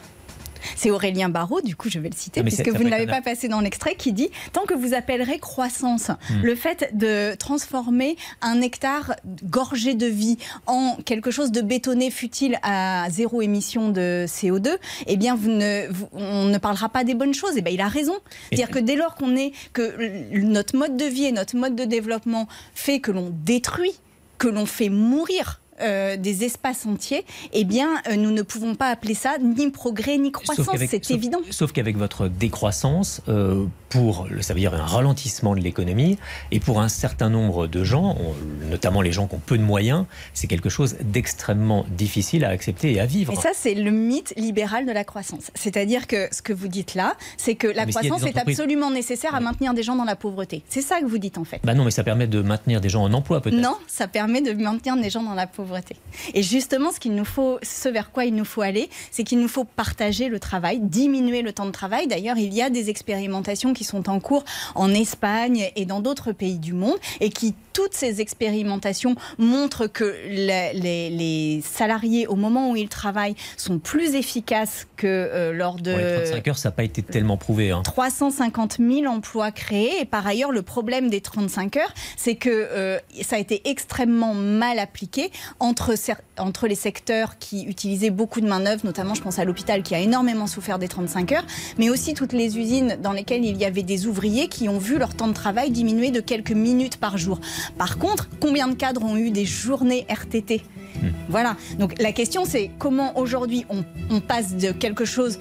C'est Aurélien Barraud, du coup je vais le citer, ah, puisque vous ne l'avez pas passé dans l'extrait, qui dit Tant que vous appellerez croissance hmm. le fait de transformer un hectare gorgé de vie en quelque chose de bétonné futile à zéro émission de CO2, eh bien vous ne, on ne parlera pas des bonnes choses. Eh bien il a raison. C'est-à-dire que dès lors qu'on est, que notre mode de vie et notre mode de développement fait que l'on détruit, que l'on fait mourir euh, des espaces entiers, eh bien, euh, nous ne pouvons pas appeler ça ni progrès ni croissance. C'est évident. Sauf qu'avec votre décroissance, euh, pour, ça veut dire un ralentissement de l'économie, et pour un certain nombre de gens, notamment les gens qui ont peu de moyens, c'est quelque chose d'extrêmement difficile à accepter et à vivre. Et ça, c'est le mythe libéral de la croissance. C'est-à-dire que ce que vous dites là, c'est que la croissance est absolument nécessaire à maintenir des gens dans la pauvreté. C'est ça que vous dites en fait. Bah non, mais ça permet de maintenir des gens en emploi peut-être. Non, ça permet de maintenir des gens dans la pauvreté. Et justement, ce ce vers quoi il nous faut aller, c'est qu'il nous faut partager le travail, diminuer le temps de travail. D'ailleurs, il y a des expérimentations qui sont en cours en Espagne et dans d'autres pays du monde et qui toutes ces expérimentations montrent que les, salariés, au moment où ils travaillent, sont plus efficaces que euh, lors de... les 35 heures, ça n'a pas été tellement prouvé. 350 hein. 000 emplois créés. Et par ailleurs, le problème des 35 heures, c'est que euh, ça a été extrêmement mal appliqué entre, entre les secteurs qui utilisaient beaucoup de main-d'œuvre, notamment je pense à l'hôpital qui a énormément souffert des 35 heures, mais aussi toutes les usines dans lesquelles il y avait des ouvriers qui ont vu leur temps de travail diminuer de quelques minutes par jour. Par contre, combien de cadres ont eu des journées RTT Hmm. Voilà. Donc la question, c'est comment aujourd'hui on, passe de quelque chose,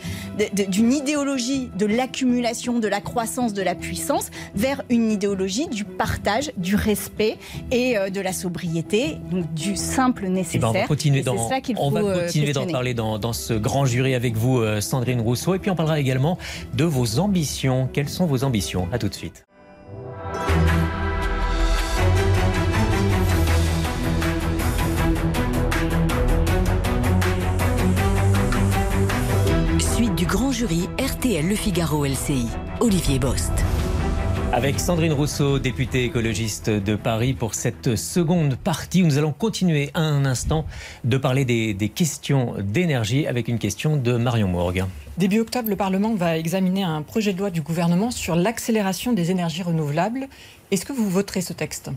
d'une idéologie de l'accumulation, de la croissance, de la puissance, vers une idéologie du partage, du respect et euh, de la sobriété, donc du simple nécessaire. Eh ben, on va continuer d'en euh, parler dans, dans, ce grand jury avec vous, euh, Sandrine Rousseau. Et puis on parlera également de vos ambitions. Quelles sont vos ambitions? À tout de suite. Grand jury RTL Le Figaro LCI, Olivier Bost. Avec Sandrine Rousseau, députée écologiste de Paris, pour cette seconde partie où nous allons continuer un instant de parler des, des questions d'énergie avec une question de Marion Morgue. Début octobre, le Parlement va examiner un projet de loi du gouvernement sur l'accélération des énergies renouvelables. Est-ce que vous voterez ce texte?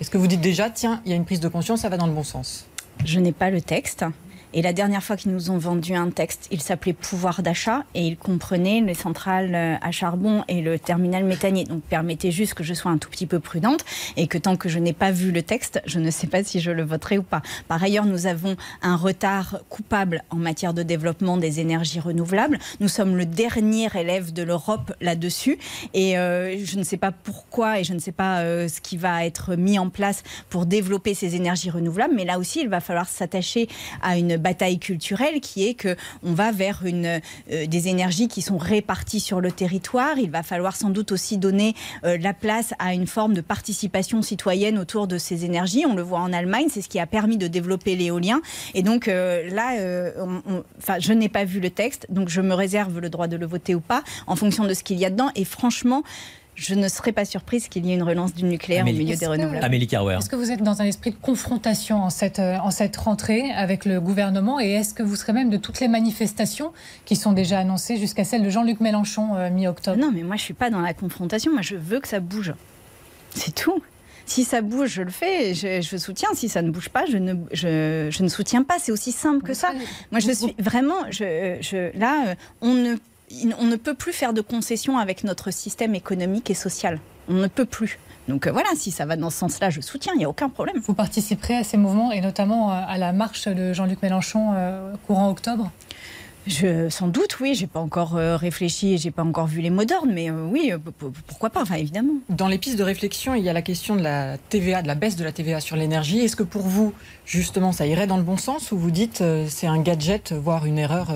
Est-ce que vous dites déjà, tiens, il y a une prise de conscience, ça va dans le bon sens? Je n'ai pas le texte. Et la dernière fois qu'ils nous ont vendu un texte, il s'appelait pouvoir d'achat et il comprenait les centrales euh, à charbon et le terminal méthanier. Donc permettez juste que je sois un tout petit peu prudente et que tant que je n'ai pas vu le texte, je ne sais pas si je le voterai ou pas. Par ailleurs, nous avons un retard coupable en matière de développement des énergies renouvelables. Nous sommes le dernier élève de l'Europe là-dessus et euh, je ne sais pas pourquoi et je ne sais pas euh, ce qui va être mis en place pour développer ces énergies renouvelables. Mais là aussi, il va falloir s'attacher à une bataille culturelle qui est que on va vers une, des énergies qui sont réparties sur le territoire. Il va falloir sans doute aussi donner la place à une forme de participation citoyenne autour de ces énergies. On le voit en Allemagne, c'est ce qui a permis de développer l'éolien. Et donc là, enfin, je n'ai pas vu le texte, donc je me réserve le droit de le voter ou pas en fonction de ce qu'il y a dedans. Et franchement, je ne serais pas surprise qu'il y ait une relance du nucléaire au milieu des renouvelables. Amélie Carwer. Est-ce que vous êtes dans un esprit de confrontation en cette, euh, en cette rentrée avec le gouvernement et est-ce que vous serez même de toutes les manifestations qui sont déjà annoncées jusqu'à celle de Jean-Luc Mélenchon euh, mi-octobre? Non, mais moi je ne suis pas dans la confrontation, moi je veux que ça bouge. C'est tout. Si ça bouge, je le fais, je, je, soutiens. Si ça ne bouge pas, je ne, je, je ne soutiens pas. C'est aussi simple que ça. Moi, je suis vraiment, je, là, euh, on ne on ne peut plus faire de concessions avec notre système économique et social. On ne peut plus. Donc euh, voilà, si ça va dans ce sens-là, je soutiens, il n'y a aucun problème. Vous participerez à ces mouvements et notamment euh, à la marche de Jean-Luc Mélenchon euh, courant octobre? Je, sans doute, oui. J'ai pas encore réfléchi et j'ai pas encore vu les mots d'ordre, mais oui, pourquoi pas, enfin évidemment. Dans les pistes de réflexion, il y a la question de la TVA, de la baisse de la TVA sur l'énergie. Est-ce que pour vous, justement, ça irait dans le bon sens ou vous dites c'est un gadget, voire une erreur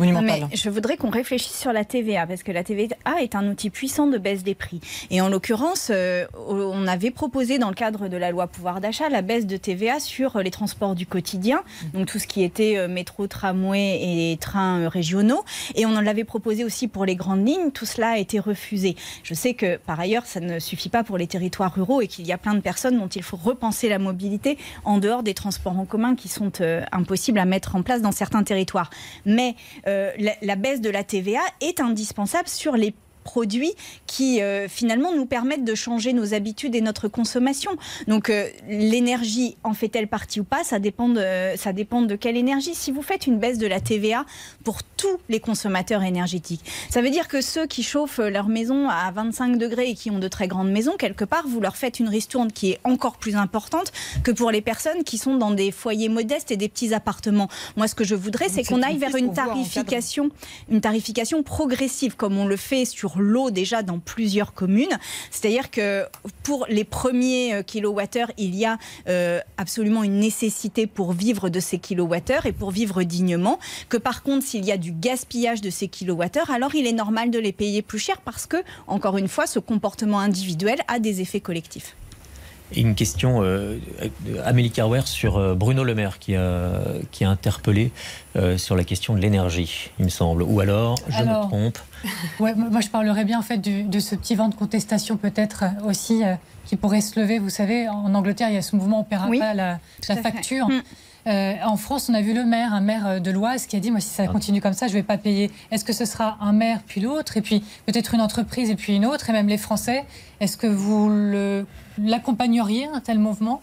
mais je voudrais qu'on réfléchisse sur la TVA, parce que la TVA est un outil puissant de baisse des prix. Et en l'occurrence, euh, on avait proposé dans le cadre de la loi pouvoir d'achat la baisse de TVA sur les transports du quotidien, donc tout ce qui était euh, métro, tramway et trains euh, régionaux. Et on en l'avait proposé aussi pour les grandes lignes. Tout cela a été refusé. Je sais que par ailleurs, ça ne suffit pas pour les territoires ruraux et qu'il y a plein de personnes dont il faut repenser la mobilité en dehors des transports en commun qui sont impossibles à mettre en place dans certains territoires. Mais euh, la, baisse de la TVA est indispensable sur les produits qui euh, finalement nous permettent de changer nos habitudes et notre consommation. Donc euh, l'énergie en fait-elle partie ou pas Ça dépend de ça dépend de quelle énergie. Si vous faites une baisse de la TVA pour tous les consommateurs énergétiques, ça veut dire que ceux qui chauffent leur maison à 25 degrés et qui ont de très grandes maisons, quelque part, vous leur faites une ristourne qui est encore plus importante que pour les personnes qui sont dans des foyers modestes et des petits appartements. Moi, ce que je voudrais, c'est qu'on aille vers une tarification, une tarification progressive, comme on le fait sur l'eau déjà dans plusieurs communes. C'est-à-dire que pour les premiers euh, kilowattheures, il y a euh, absolument une nécessité pour vivre de ces kilowattheures et pour vivre dignement. Que par contre, s'il y a du gaspillage de ces kilowattheures, alors il est normal de les payer plus cher parce que, encore une fois, ce comportement individuel a des effets collectifs une question, euh, Amélie Carwer, sur euh, Bruno Le Maire qui a, qui a interpellé euh, sur la question de l'énergie, il me semble. Ou alors, je me trompe ouais, Moi, je parlerais bien en fait de ce petit vent de contestation peut-être aussi qui pourrait se lever. Vous savez, en Angleterre, il y a ce mouvement, on ne paiera pas la, facture. Mm. Euh, en France, on a vu le maire, un maire euh, de l'Oise, qui a dit Moi, si ça ah. continue comme ça, je ne vais pas payer. Est-ce que ce sera un maire puis l'autre, et puis peut-être une entreprise et puis une autre, et même les Français? Est-ce que vous l'accompagneriez, un tel mouvement?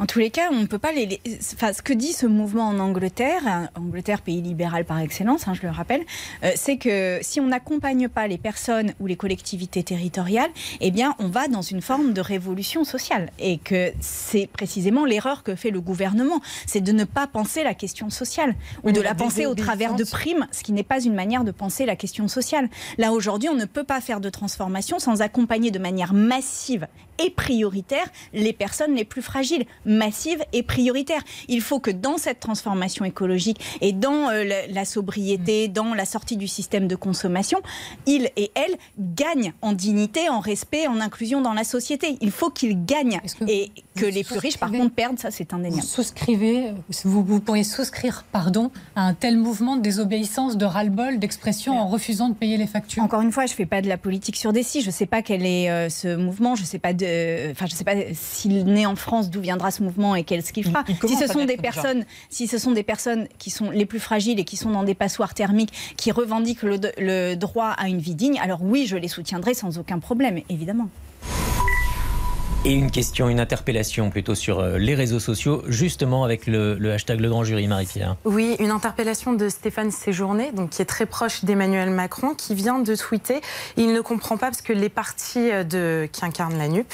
En tous les cas, on ne peut pas les. Enfin, ce que dit ce mouvement en Angleterre, Angleterre, pays libéral par excellence, hein, je le rappelle, euh, c'est que si on n'accompagne pas les personnes ou les collectivités territoriales, eh bien, on va dans une forme de révolution sociale. Et que c'est précisément l'erreur que fait le gouvernement, c'est de ne pas penser la question sociale ou de la penser au travers de primes, ce qui n'est pas une manière de penser la question sociale. Là, aujourd'hui, on ne peut pas faire de transformation sans accompagner de manière massive et prioritaire les personnes les plus fragiles massive et prioritaire. Il faut que dans cette transformation écologique et dans euh, la, sobriété, mm. dans la sortie du système de consommation, ils et elles gagnent en dignité, en respect, en inclusion dans la société. Il faut qu'ils gagnent et que les plus riches, par contre, perdent. Ça, c'est indéniable. Vous souscrivez, vous, vous, pourriez souscrire, pardon, à un tel mouvement de désobéissance, de ras-le-bol, d'expression en refusant de payer les factures? Encore une fois, je ne fais pas de la politique sur des si. Je ne sais pas quel est euh, ce mouvement. Je ne sais pas de, enfin, je sais pas s'il naît en France, d'où viendra ce mouvement et qu'est-ce qu'il fera. si ce sont des personnes, si ce sont des personnes qui sont les plus fragiles et qui sont dans des passoires thermiques, qui revendiquent le, le droit à une vie digne, alors oui, je les soutiendrai sans aucun problème, évidemment. Et une question, une interpellation plutôt sur euh, les réseaux sociaux, justement avec le, hashtag Le Grand Jury, Marie-Pierre. Oui, une interpellation de Stéphane Séjourné, donc qui est très proche d'Emmanuel Macron, qui vient de tweeter. Il ne comprend pas parce que les partis euh, de, qui incarnent la NUP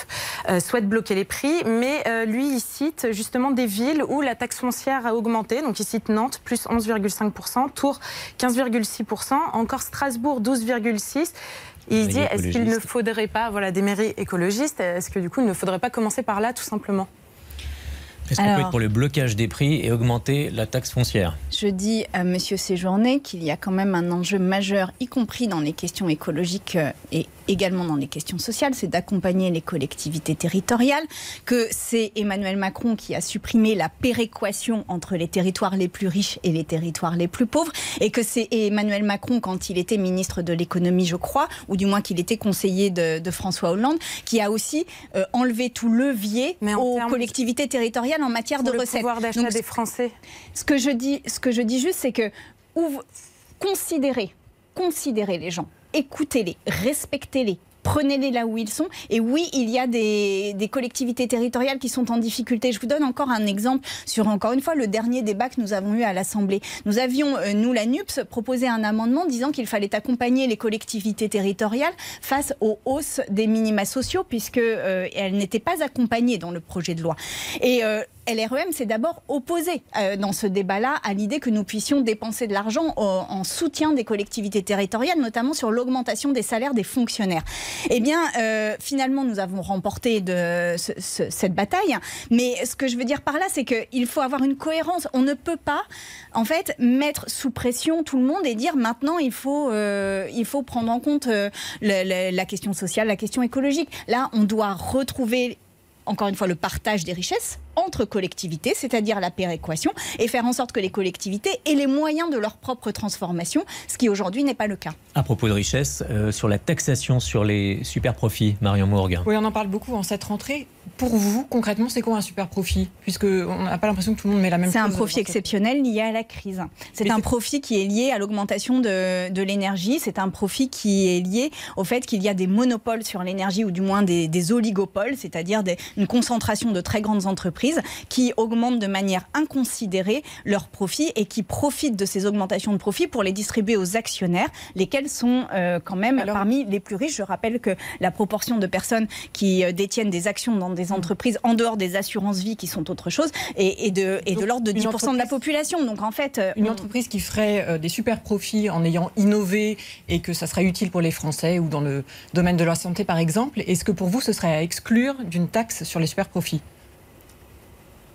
euh, souhaitent bloquer les prix, mais lui, il cite justement des villes où la taxe foncière a augmenté. Donc il cite Nantes, plus 11,5%, Tours, 15,6%, encore Strasbourg, 12,6%. Il dit est-ce qu'il ne faudrait pas, voilà, des mairies écologistes, est-ce que du coup il ne faudrait pas commencer par là tout simplement? Est-ce qu'on peut être pour le blocage des prix et augmenter la taxe foncière? Je dis à Monsieur Séjourné qu'il y a quand même un enjeu majeur, y compris dans les questions écologiques euh, et également dans les questions sociales, c'est d'accompagner les collectivités territoriales, que c'est Emmanuel Macron qui a supprimé la péréquation entre les territoires les plus riches et les territoires les plus pauvres, et que c'est Emmanuel Macron, quand il était ministre de l'économie, je crois, ou du moins qu'il était conseiller de, de, François Hollande, qui a aussi euh, enlevé tout levier aux collectivités territoriales en matière de le recettes. pouvoir d'achat des Français. Ce que je dis, ce que je dis juste, c'est que considérez, considérez les gens, écoutez-les, respectez-les, prenez-les là où ils sont. Et oui, il y a des, collectivités territoriales qui sont en difficulté. Je vous donne encore un exemple sur, encore une fois, le dernier débat que nous avons eu à l'Assemblée. Nous avions, euh, nous, la NUPS, proposé un amendement disant qu'il fallait accompagner les collectivités territoriales face aux hausses des minima sociaux, puisqu'elles euh, n'étaient pas accompagnées dans le projet de loi. Et euh, LREM s'est d'abord opposé euh, dans ce débat-là à l'idée que nous puissions dépenser de l'argent en, en, soutien des collectivités territoriales, notamment sur l'augmentation des salaires des fonctionnaires. Eh bien, euh, finalement, nous avons remporté cette bataille. Mais ce que je veux dire par là, c'est qu'il faut avoir une cohérence. On ne peut pas, en fait, mettre sous pression tout le monde et dire maintenant il faut, euh, il faut prendre en compte euh, la question sociale, la question écologique. Là, on doit retrouver encore une fois, le partage des richesses entre collectivités, c'est-à-dire la péréquation, et faire en sorte que les collectivités aient les moyens de leur propre transformation, ce qui aujourd'hui n'est pas le cas. À propos de richesse, euh, sur la taxation sur les super profits, Marion Morgan. Oui, on en parle beaucoup en cette rentrée. Pour vous, concrètement, c'est quoi un super profit? Puisqu'on n'a pas l'impression que tout le monde met la même chose. C'est un profit exceptionnel lié à la crise. C'est un profit qui est lié à l'augmentation de, de l'énergie. C'est un profit qui est lié au fait qu'il y a des monopoles sur l'énergie, ou du moins des, des oligopoles, c'est-à-dire une concentration de très grandes entreprises qui augmentent de manière inconsidérée leurs profits et qui profitent de ces augmentations de profits pour les distribuer aux actionnaires, lesquels sont euh, quand même Alors, parmi les plus riches. Je rappelle que la proportion de personnes qui euh, détiennent des actions dans des entreprises en dehors des assurances vie qui sont autre chose et, et de, et de l'ordre de 10% de la population. Donc en fait, euh, une on... entreprise qui ferait euh, des super profits en ayant innové et que ça serait utile pour les Français ou dans le domaine de la santé par exemple, est-ce que pour vous ce serait à exclure d'une taxe sur les super profits?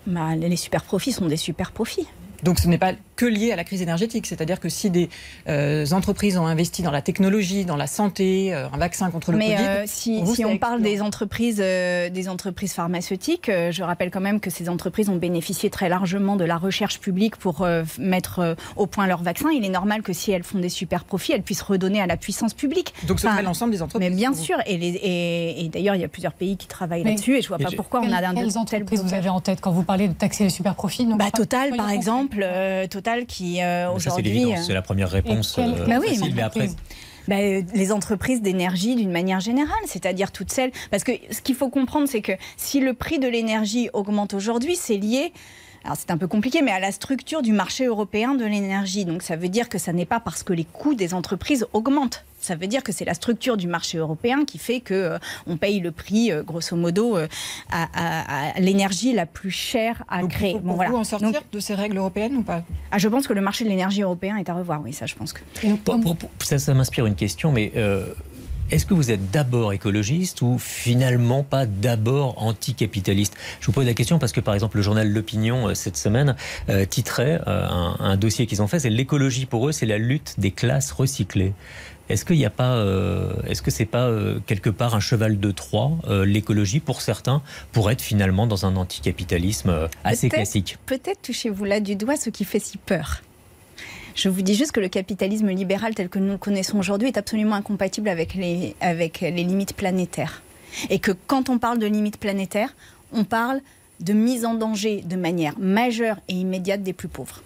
Bah, Les super profits sont des super profits. Donc ce n'est pas que lié à la crise énergétique, c'est-à-dire que si des euh, entreprises ont investi dans la technologie, dans la santé, euh, un vaccin contre le Mais Covid, euh, si, on parle des entreprises, euh, des entreprises pharmaceutiques, euh, je rappelle quand même que ces entreprises ont bénéficié très largement de la recherche publique pour euh, mettre au point leur vaccin. Il est normal que si elles font des super profits, elles puissent redonner à la puissance publique. Donc ce enfin, serait l'ensemble des entreprises. Mais bien sûr, et, les, et, et d'ailleurs il y a plusieurs pays qui travaillent là-dessus, et je vois pas pourquoi on a un tel entreprises vous avez en tête quand vous parlez de taxer les super profits bah, Total par exemple, euh, Total qui euh, aujourd'hui. C'est la première réponse. Euh, bah oui, facile, mais après. Bah, les entreprises d'énergie d'une manière générale, c'est-à-dire toutes celles. Parce que ce qu'il faut comprendre, c'est que si le prix de l'énergie augmente aujourd'hui, c'est lié. Alors c'est un peu compliqué, mais à la structure du marché européen de l'énergie. Donc ça veut dire que ça n'est pas parce que les coûts des entreprises augmentent. Ça veut dire que c'est la structure du marché européen qui fait que euh, on paye le prix, euh, grosso modo, euh, à, à, à l'énergie la plus chère à Donc, créer. Bon, voilà. en sortir Donc, de ces règles européennes ou pas? Ah, Je pense que le marché de l'énergie européen est à revoir. Oui, ça, je pense que. Pour, pour, pour, ça, ça m'inspire une question, mais. Euh... Est-ce que vous êtes d'abord écologiste ou finalement pas d'abord anticapitaliste? Je vous pose la question parce que par exemple le journal L'Opinion cette semaine euh, titrait euh, un, un, dossier qu'ils ont fait, c'est l'écologie pour eux, c'est la lutte des classes recyclées. Est-ce qu'il n'y a pas, euh, est-ce que c'est pas euh, quelque part un cheval de Troie, euh, l'écologie pour certains, pour être finalement dans un anticapitalisme assez peut classique? Peut-être touchez-vous là du doigt ce qui fait si peur. Je vous dis juste que le capitalisme libéral tel que nous le connaissons aujourd'hui est absolument incompatible avec les, limites planétaires. Et que quand on parle de limites planétaires, on parle de mise en danger de manière majeure et immédiate des plus pauvres.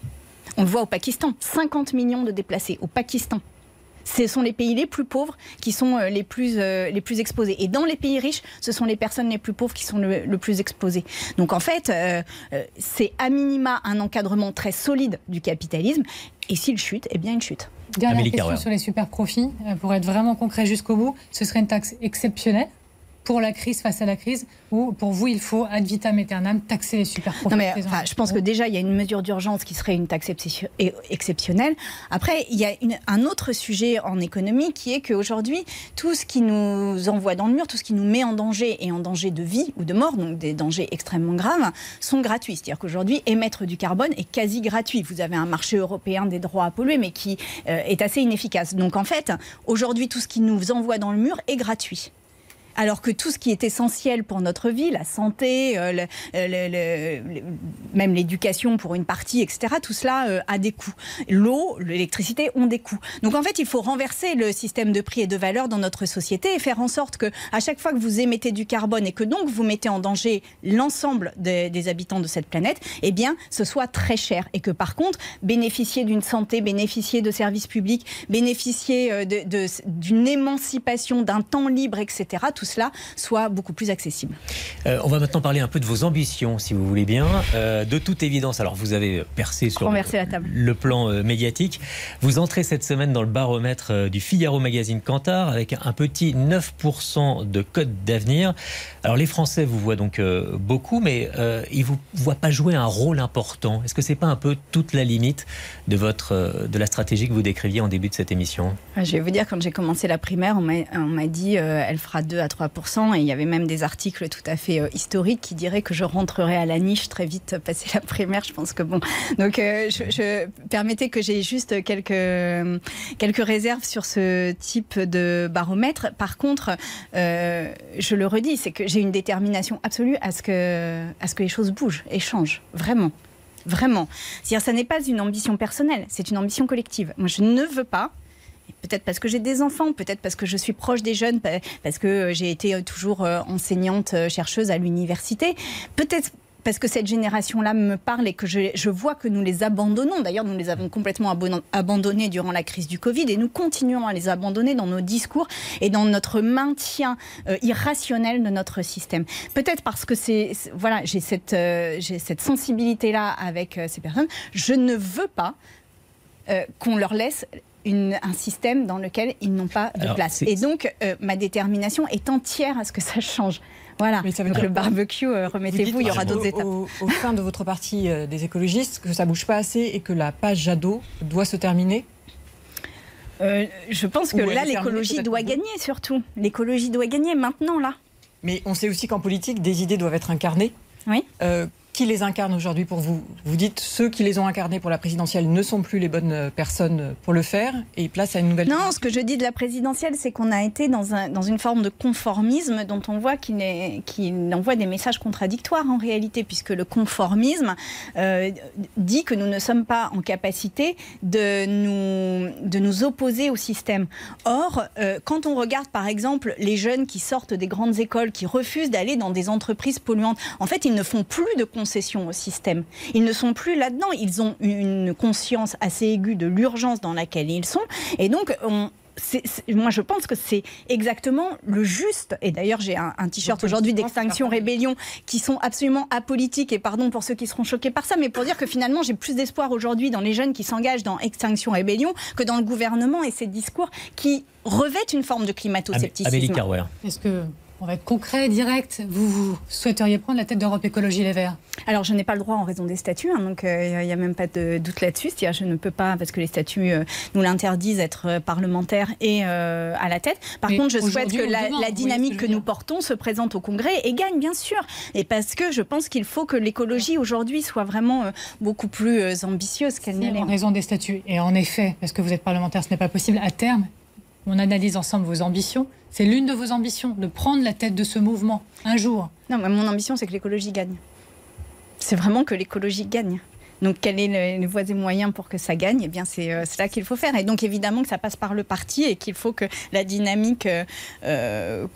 On le voit au Pakistan, 50 millions de déplacés au Pakistan. Ce sont les pays les plus pauvres qui sont les plus, euh, les plus exposés. Et dans les pays riches, ce sont les personnes les plus pauvres qui sont le, le plus exposées. Donc en fait, euh, c'est à minima un encadrement très solide du capitalisme. Et s'il chute, eh bien il chute. Dernière Amélie question Carreur. sur les super profits. Pour être vraiment concret jusqu'au bout, ce serait une taxe exceptionnelle pour la crise, face à la crise, ou pour vous, il faut ad vitam aeternam taxer les super profits Je pense que déjà, il y a une mesure d'urgence qui serait une taxe exceptionnelle. Après, il y a un autre sujet en économie qui est qu'aujourd'hui, tout ce qui nous envoie dans le mur, tout ce qui nous met en danger et en danger de vie ou de mort, donc des dangers extrêmement graves, sont gratuits. C'est-à-dire qu'aujourd'hui, émettre du carbone est quasi gratuit. Vous avez un marché européen des droits à polluer, mais qui euh, est assez inefficace. Donc en fait, aujourd'hui, tout ce qui nous envoie dans le mur est gratuit alors que tout ce qui est essentiel pour notre vie, la santé, euh, même l'éducation pour une partie, etc., tout cela euh, a des coûts. L'eau, l'électricité ont des coûts. Donc en fait, il faut renverser le système de prix et de valeur dans notre société et faire en sorte que à chaque fois que vous émettez du carbone et que donc vous mettez en danger l'ensemble des, habitants de cette planète, eh bien, ce soit très cher et que par contre, bénéficier d'une santé, bénéficier de services publics, bénéficier euh, d'une émancipation, d'un temps libre, etc., cela soit beaucoup plus accessible. Euh, on va maintenant parler un peu de vos ambitions, si vous voulez bien. Euh, de toute évidence, alors vous avez percé sur le, plan euh, médiatique. Vous entrez cette semaine dans le baromètre du Figaro Magazine Cantar avec un petit 9% de code d'avenir. Alors les Français vous voient donc beaucoup, mais ils ne vous voient pas jouer un rôle important. Est-ce que c'est pas un peu toute la limite de, votre, de la stratégie que vous décriviez en début de cette émission? Ah, Je vais vous dire, quand j'ai commencé la primaire, on m'a dit elle fera 2 à 3 et il y avait même des articles tout à fait euh, historiques qui diraient que je rentrerai à la niche très vite passé la primaire. Je pense que bon. Donc, euh, je, permettez que j'ai juste quelques, quelques réserves sur ce type de baromètre. Par contre, euh, je le redis, c'est que j'ai une détermination absolue à ce, que, à ce que les choses bougent et changent. Vraiment vraiment. C'est-à-dire, ça n'est pas une ambition personnelle, c'est une ambition collective. Moi, je ne veux pas peut-être parce que j'ai des enfants, peut-être parce que je suis proche des jeunes, parce que euh, j'ai été euh, toujours euh, enseignante, chercheuse à l'université, peut-être parce que cette génération-là me parle et que je, vois que nous les abandonnons. D'ailleurs, nous les avons complètement abandonnés durant la crise du Covid et nous continuons à les abandonner dans nos discours et dans notre maintien irrationnel de notre système. Peut-être parce que c'est voilà, j'ai cette, cette sensibilité-là avec ces personnes. Je ne veux pas qu'on leur laisse un système dans lequel ils n'ont pas de place. Et donc, euh, ma détermination est entière à ce que ça change. Voilà. Mais ça veut dire le barbecue, euh, remettez-vous, il y aura d'autres étapes. Au, au, sein de votre parti euh, des écologistes, que ça bouge pas assez et que la page Jadot doit se terminer Je pense que là, l'écologie doit gagner surtout. L'écologie doit gagner maintenant, là. Mais on sait aussi qu'en politique, des idées doivent être incarnées. Oui qui les incarne aujourd'hui pour vous Vous dites ceux qui les ont incarnés pour la présidentielle ne sont plus les bonnes euh, personnes pour le faire et place à une nouvelle. Non, ce que je dis de la présidentielle, c'est qu'on a été dans, un, dans, une forme de conformisme dont on voit qu'il envoie des messages contradictoires en réalité, puisque le conformisme euh, dit que nous ne sommes pas en capacité de nous, de nous opposer au système. Or, euh, quand on regarde par exemple les jeunes qui sortent des grandes écoles, qui refusent d'aller dans des entreprises polluantes, en fait, ils ne font plus de concession au système. Ils ne sont plus là-dedans. Ils ont une conscience assez aiguë de l'urgence dans laquelle ils sont. Et donc, moi, je pense que c'est exactement le juste. Et d'ailleurs, j'ai un, t-shirt aujourd'hui d'Extinction Rébellion qui sont absolument apolitiques. Et pardon pour ceux qui seront choqués par ça, mais pour dire que finalement, j'ai plus d'espoir aujourd'hui dans les jeunes qui s'engagent dans Extinction Rébellion que dans le gouvernement et ces discours qui revêtent une forme de climato-scepticisme. Est-ce que on va être concret, direct. Vous, souhaiteriez prendre la tête d'Europe Écologie Les Verts? Alors, je n'ai pas le droit en raison des statuts, hein, donc il euh, n'y a même pas de doute là-dessus. C'est-à-dire, je ne peux pas, parce que les statuts euh, nous l'interdisent, être euh, parlementaire et à la tête. Par contre, je souhaite que la, dynamique que nous portons se présente au Congrès et gagne, bien sûr. Et parce que je pense qu'il faut que l'écologie aujourd'hui soit vraiment beaucoup plus ambitieuse qu'elle n'est. En raison des statuts. Et en effet, parce que vous êtes parlementaire, ce n'est pas possible. À terme, on analyse ensemble vos ambitions. C'est l'une de vos ambitions, de prendre la tête de ce mouvement un jour. Non, mais mon ambition, c'est que l'écologie gagne. C'est vraiment que l'écologie gagne. Donc, quels sont les voies et moyens pour que ça gagne? Eh bien, c'est euh, là qu'il faut faire. Et donc, évidemment, que ça passe par le parti et qu'il faut que la dynamique euh, euh,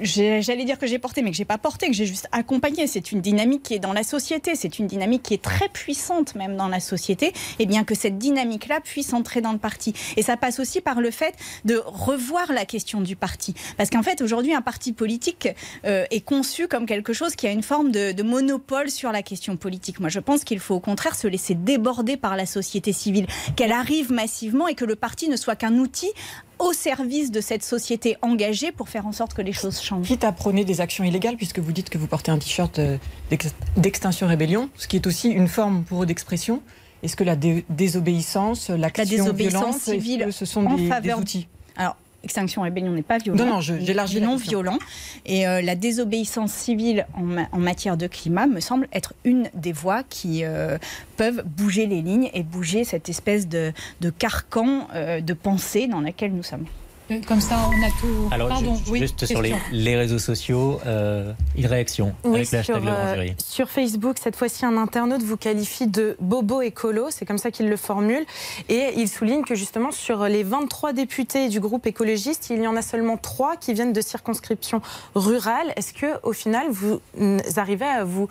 j'allais dire que j'ai porté, mais que j'ai pas porté, que j'ai juste accompagné. C'est une dynamique qui est dans la société, c'est une dynamique qui est très puissante même dans la société, et bien que cette dynamique-là puisse entrer dans le parti. Et ça passe aussi par le fait de revoir la question du parti, parce qu'en fait aujourd'hui un parti politique euh, est conçu comme quelque chose qui a une forme de, de monopole sur la question politique. Moi je pense qu'il faut au contraire se laisser déborder par la société civile, qu'elle arrive massivement et que le parti ne soit qu'un outil au service de cette société engagée pour faire en sorte que les choses changent. Quitte à prôner des actions illégales, puisque vous dites que vous portez un t-shirt euh, d'extinction rébellion, ce qui est aussi une forme pour eux d'expression. Est-ce que la désobéissance, l'action la désobéissance civile ce sont des, faveur... outils? Alors, Extinction Rébellion n'est pas violent. Non, non, j'élargis non violent. Et euh, la désobéissance civile en, matière de climat me semble être une des voies qui euh, peuvent bouger les lignes et bouger cette espèce de, carcan euh, de pensée dans laquelle nous sommes. Euh, comme ça, on a tout. Alors, Pardon, juste sur les, réseaux sociaux, euh, une réaction avec l'hashtag sur, euh, sur Facebook, cette fois-ci, un internaute vous qualifie de bobo écolo, c'est comme ça qu'il le formule, et il souligne que justement, sur les 23 députés du groupe écologiste, il y en a seulement 3 qui viennent de circonscriptions rurales. Est-ce que, au final, vous arrivez à vous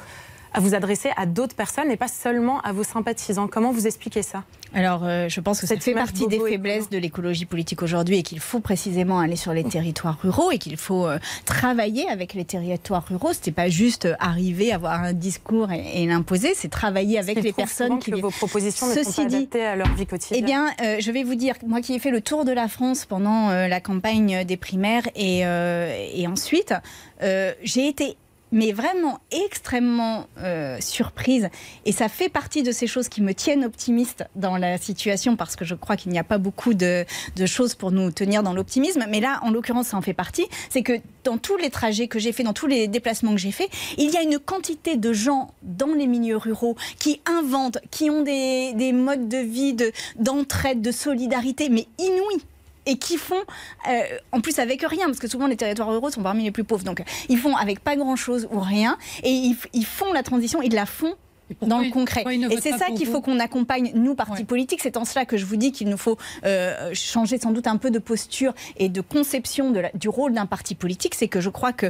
à vous adresser à d'autres personnes et pas seulement à vos sympathisants. Comment vous expliquez ça? Alors, euh, je pense que ça fait partie des faiblesses de l'écologie politique aujourd'hui et qu'il faut précisément aller sur les territoires ruraux et qu'il faut euh, travailler avec les territoires ruraux. Ce n'est pas juste euh, arriver, avoir un discours et, l'imposer, c'est travailler avec les personnes qui... Que vos propositions ne sont pas adaptées à leur vie quotidienne. Eh bien, je vais vous dire, moi qui ai fait le tour de la France pendant la campagne des primaires et, et ensuite, j'ai été mais vraiment extrêmement euh, surprise. Et ça fait partie de ces choses qui me tiennent optimiste dans la situation, parce que je crois qu'il n'y a pas beaucoup de, choses pour nous tenir dans l'optimisme. Mais là, en l'occurrence, ça en fait partie. C'est que dans tous les trajets que j'ai faits, dans tous les déplacements que j'ai faits, il y a une quantité de gens dans les milieux ruraux qui inventent, qui ont des, des modes de vie, d'entraide, de, de solidarité, mais inouïs et qui font, euh, en plus avec rien, parce que souvent les territoires ruraux sont parmi les plus pauvres, donc ils font avec pas grand-chose ou rien, et ils, ils font la transition, ils la font dans le concret. Et c'est ça qu'il faut qu'on accompagne, nous, partis politiques. C'est en cela que je vous dis qu'il nous faut euh, changer sans doute un peu de posture et de conception de du rôle d'un parti politique. C'est que je crois que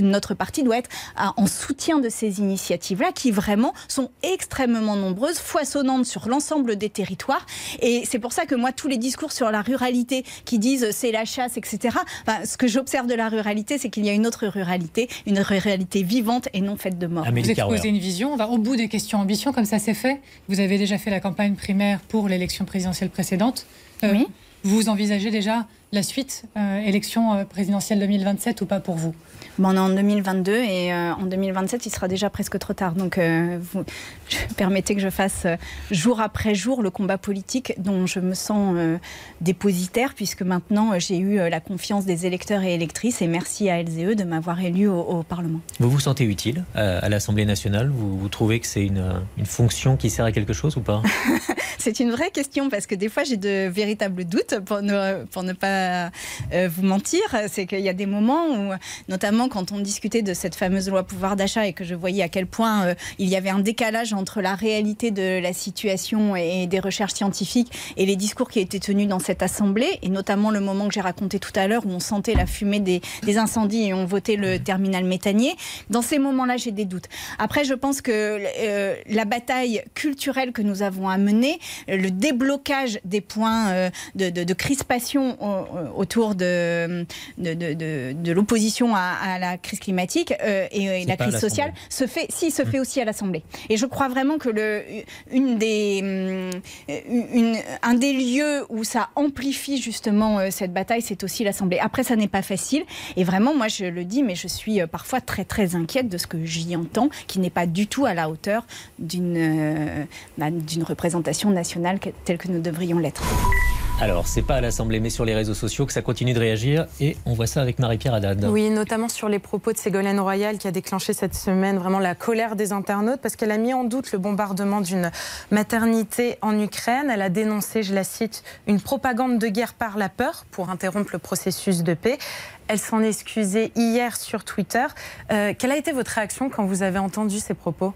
notre parti doit être en soutien de ces initiatives-là qui vraiment sont extrêmement nombreuses, foisonnantes sur l'ensemble des territoires. Et c'est pour ça que moi, tous les discours sur la ruralité qui disent c'est la chasse, etc., ce que j'observe de la ruralité, c'est qu'il y a une autre ruralité, une ruralité vivante et non faite de mort. Vous exposez une vision, on va au bout des questions ambition, comme ça s'est fait. Vous avez déjà fait la campagne primaire pour l'élection présidentielle précédente. Euh, oui. Vous envisagez déjà la suite, euh, élection euh, présidentielle 2027 ou pas pour vous? Bon, On est en 2022 et en 2027, il sera déjà presque trop tard. Donc, vous permettez que je fasse jour après jour le combat politique dont je me sens dépositaire, puisque maintenant j'ai eu la confiance des électeurs et électrices. Et merci à elles et eux de m'avoir élu au, Parlement. Vous vous sentez utile à, l'Assemblée nationale? Vous, vous, trouvez que c'est une, une fonction qui sert à quelque chose ou pas? C'est une vraie question parce que des fois j'ai de véritables doutes pour ne, pour ne pas euh, vous mentir. C'est qu'il y a des moments où, notamment quand on discutait de cette fameuse loi pouvoir d'achat et que je voyais à quel point euh, il y avait un décalage entre la réalité de la situation et des recherches scientifiques et les discours qui étaient tenus dans cette assemblée, et notamment le moment que j'ai raconté tout à l'heure où on sentait la fumée des, incendies et on votait le terminal méthanier. Dans ces moments-là, j'ai des doutes. Après, je pense que euh, la bataille culturelle que nous avons à mener, le déblocage des points euh, de, crispation autour de, l'opposition à, la crise climatique euh, et, la crise sociale se fait, si, se fait mmh. aussi à l'Assemblée. Et je crois vraiment que le, une des, une, un des lieux où ça amplifie justement euh, cette bataille, c'est aussi l'Assemblée. Après, ça n'est pas facile. Et vraiment, moi, je le dis, mais je suis parfois très, très inquiète de ce que j'y entends, qui n'est pas du tout à la hauteur d'une bah, d'une représentation nationale telle que nous devrions l'être. Alors, c'est pas à l'Assemblée, mais sur les réseaux sociaux que ça continue de réagir. Et on voit ça avec Marie-Pierre Haddad. Oui, notamment sur les propos de Ségolène Royal qui a déclenché cette semaine vraiment la colère des internautes parce qu'elle a mis en doute le bombardement d'une maternité en Ukraine. Elle a dénoncé, je la cite, une propagande de guerre par la peur pour interrompre le processus de paix. Elle s'en excusait hier sur Twitter. Euh, quelle a été votre réaction quand vous avez entendu ces propos?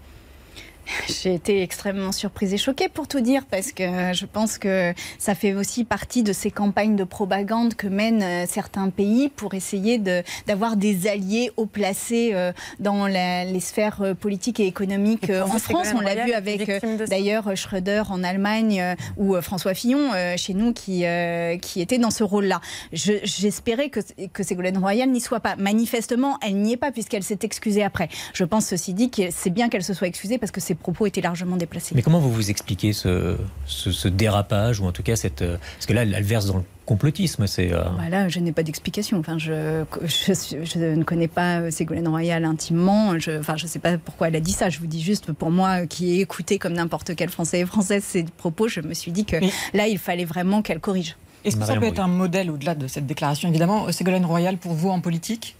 j'ai été extrêmement surprise et choquée pour tout dire parce que je pense que ça fait aussi partie de ces campagnes de propagande que mènent euh, certains pays pour essayer d'avoir des alliés haut placés euh, dans les sphères euh, politiques et économiques en France. On l'a vu avec d'ailleurs Schröder en Allemagne ou François Fillon chez nous qui, qui était dans ce rôle-là. J'espérais que, que Ségolène Royal n'y soit pas. Manifestement, elle n'y est pas puisqu'elle s'est excusée après. Je pense ceci dit que c'est bien qu'elle se soit excusée parce que c'est ses propos étaient largement déplacés. Mais comment vous vous expliquez ce, ce, dérapage, ou en tout cas cette... Parce que là, elle verse dans le complotisme. C'est, euh... Voilà, je n'ai pas d'explication. Enfin, je, je, ne connais pas Ségolène Royal intimement. Je, enfin, je ne sais pas pourquoi elle a dit ça. Je vous dis juste, pour moi, qui ai écouté comme n'importe quel Français et Française ces propos, je me suis dit que là, il fallait vraiment qu'elle corrige. Est-ce que ça peut être un modèle au-delà de cette déclaration? Évidemment, Ségolène Royal, pour vous en politique?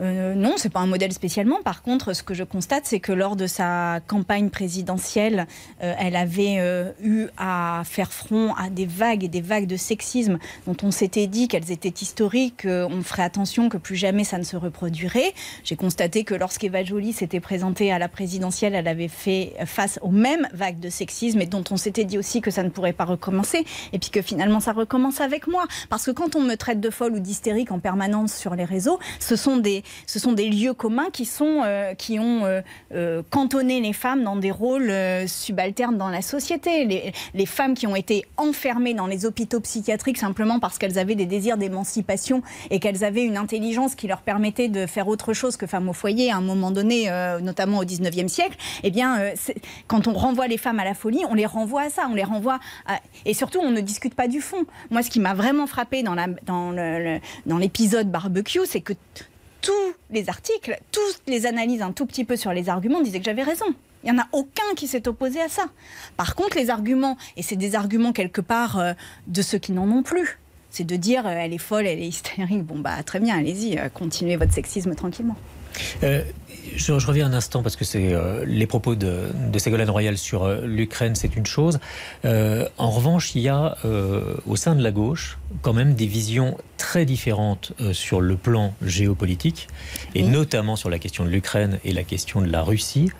Euh, non, c'est pas un modèle spécialement. Par contre, ce que je constate, c'est que lors de sa campagne présidentielle, euh, elle avait euh, eu à faire front à des vagues et des vagues de sexisme dont on s'était dit qu'elles étaient historiques, on ferait attention que plus jamais ça ne se reproduirait. J'ai constaté que lorsqu'Eva Jolie s'était présentée à la présidentielle, elle avait fait face aux mêmes vagues de sexisme et dont on s'était dit aussi que ça ne pourrait pas recommencer. Et puis que finalement, ça recommence avec moi. Parce que quand on me traite de folle ou d'hystérique en permanence sur les réseaux, ce sont des ce sont des lieux communs qui, sont, euh, qui ont euh, euh, cantonné les femmes dans des rôles subalternes dans la société. Les, femmes qui ont été enfermées dans les hôpitaux psychiatriques simplement parce qu'elles avaient des désirs d'émancipation et qu'elles avaient une intelligence qui leur permettait de faire autre chose que femmes au foyer à un moment donné, notamment au 19e siècle, eh bien, quand on renvoie les femmes à la folie, on les renvoie à ça, on les renvoie Et surtout, on ne discute pas du fond. Moi, ce qui m'a vraiment frappé dans l'épisode barbecue, c'est que tous les articles, toutes les analyses un tout petit peu sur les arguments disaient que j'avais raison. Il n'y en a aucun qui s'est opposé à ça. Par contre, les arguments, et c'est des arguments quelque part euh, de ceux qui n'en ont plus, c'est de dire euh, elle est folle, elle est hystérique. Bon, bah très bien, allez-y, euh, continuez votre sexisme tranquillement. Je, reviens un instant parce que c'est les propos de, de, Ségolène Royal sur l'Ukraine, c'est une chose. en revanche, il y a au sein de la gauche quand même des visions très différentes euh, sur le plan géopolitique, et notamment sur la question de l'Ukraine et la question de la Russie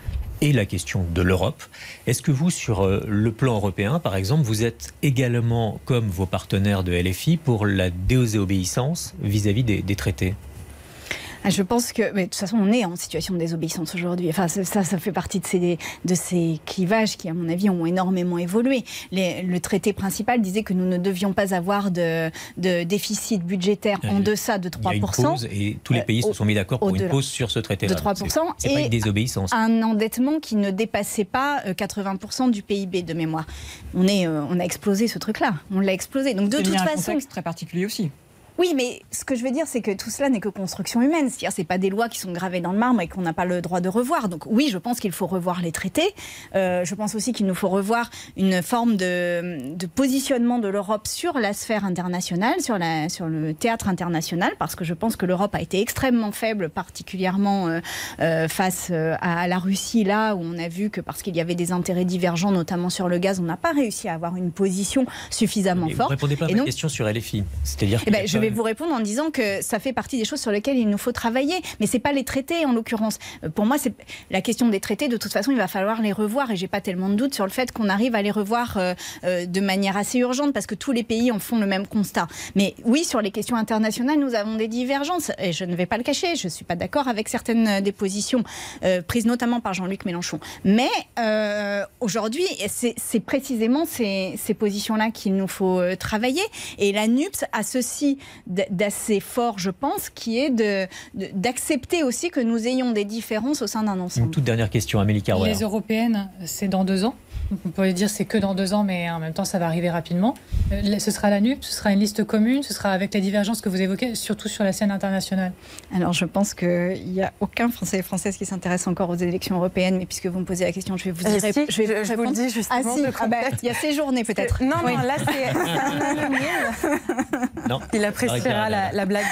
et la question de l'Europe. Est-ce que vous, sur euh, le plan européen, par exemple, vous êtes également, comme vos partenaires de LFI, pour la désobéissance vis-à-vis des traités? ah, je pense que, mais de toute façon, on est en situation de désobéissance aujourd'hui. Enfin, ça, ça fait partie de ces, de ces clivages qui, à mon avis, ont énormément évolué. le traité principal disait que nous ne devions pas avoir de, de déficit budgétaire en deçà de 3%. Il y a une pause et tous les pays se sont mis d'accord pour une pause sur ce traité. De 3%. C'est pas une désobéissance. Un endettement qui ne dépassait pas 80% euh, du PIB de mémoire. On, est, euh, on a explosé ce truc-là. On l'a explosé. Donc, de toute façon. C'est un contexte très particulier aussi. Oui, mais ce que je veux dire, c'est que tout cela n'est que construction humaine. C'est-à-dire, c'est pas des lois qui sont gravées dans le marbre et qu'on n'a pas le droit de revoir. Donc oui, je pense qu'il faut revoir les traités. Euh, je pense aussi qu'il nous faut revoir une forme de, positionnement de l'Europe sur la sphère internationale, sur, la, sur le théâtre international, parce que je pense que l'Europe a été extrêmement faible, particulièrement euh, euh, face à la Russie, là où on a vu que parce qu'il y avait des intérêts divergents, notamment sur le gaz, on n'a pas réussi à avoir une position suffisamment forte. Vous répondez pas à ma question sur LFI, c'est-à-dire. Eh ben, vais vous répondre en disant que ça fait partie des choses sur lesquelles il nous faut travailler. Mais c'est pas les traités, en l'occurrence. Euh, pour moi, c'est la question des traités. De toute façon, il va falloir les revoir. Et j'ai pas tellement de doute sur le fait qu'on arrive à les revoir euh, euh, de manière assez urgente parce que tous les pays en font le même constat. Mais oui, sur les questions internationales, nous avons des divergences. Et je ne vais pas le cacher. Je suis pas d'accord avec certaines des positions prises notamment par Jean-Luc Mélenchon. Mais aujourd'hui, c'est précisément ces, ces positions-là qu'il nous faut travailler. Et la NUPS a ceci d'assez fort, je pense, qui est d'accepter aussi que nous ayons des différences au sein d'un ensemble. Une toute dernière question, Amélie Carouer. Les européennes, c'est dans deux ans? On pourrait dire c'est que dans deux ans, mais en même temps, ça va arriver rapidement. Euh, ce sera la NUP, ce sera une liste commune, ce sera avec les divergences que vous évoquez, surtout sur la scène internationale. Alors, je pense qu'il n'y a aucun Français et Française qui s'intéresse encore aux élections europééennes, mais puisque vous me posez la question, je vais vous, euh, dire. je, vais je, vous le dis justement. Ah, si, ah, bah, il y a ces journées peut-être. Non, non, là, c'est un Non. Il appréciera la, la, blague.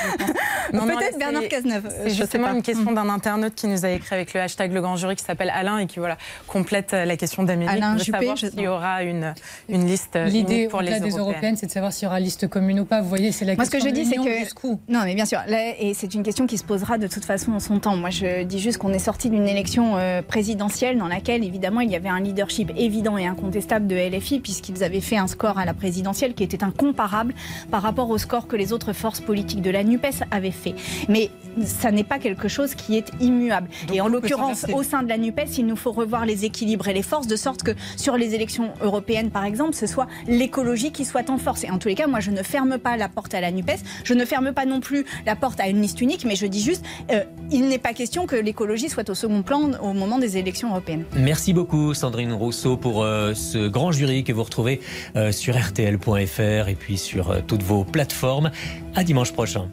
Peut-être Bernard Cazeneuve. C'est justement une question d'un internaute qui nous a écrit avec le hashtag Le Grand Jury qui s'appelle Alain et qui voilà, complète la question d'Amélie. Alain savoir s'il y aura une, une liste L'idée pour les des européennes, c'est de savoir s'il y aura liste commune ou pas. Vous voyez, c'est la Moi, question. ce que je dis, c'est que. Non, mais bien sûr. et c'est une question qui se posera de toute façon en son temps. Moi, je dis juste qu'on est sorti d'une élection euh, présidentielle dans laquelle, évidemment, il y avait un leadership évident et incontestable de LFI, puisqu'ils avaient fait un score à la présidentielle qui était incomparable par rapport au score que les autres forces politiques de la NUPES avaient fait. Mais ça n'est pas quelque chose qui est immuable. et en l'occurrence, au sein de la NUPES, il nous faut revoir les équilibres et les forces, de sorte que sur les élections européennes, par exemple, ce soit l'écologie qui soit en force. Et en tous les cas, moi, je ne ferme pas la porte à la NUPES, je ne ferme pas non plus la porte à une liste unique, mais je dis juste, euh, il n'est pas question que l'écologie soit au second plan au moment des élections européennes. Merci beaucoup, Sandrine Rousseau, pour euh, ce grand jury que vous retrouvez euh, sur RTL.fr et puis sur toutes vos plateformes. À dimanche prochain.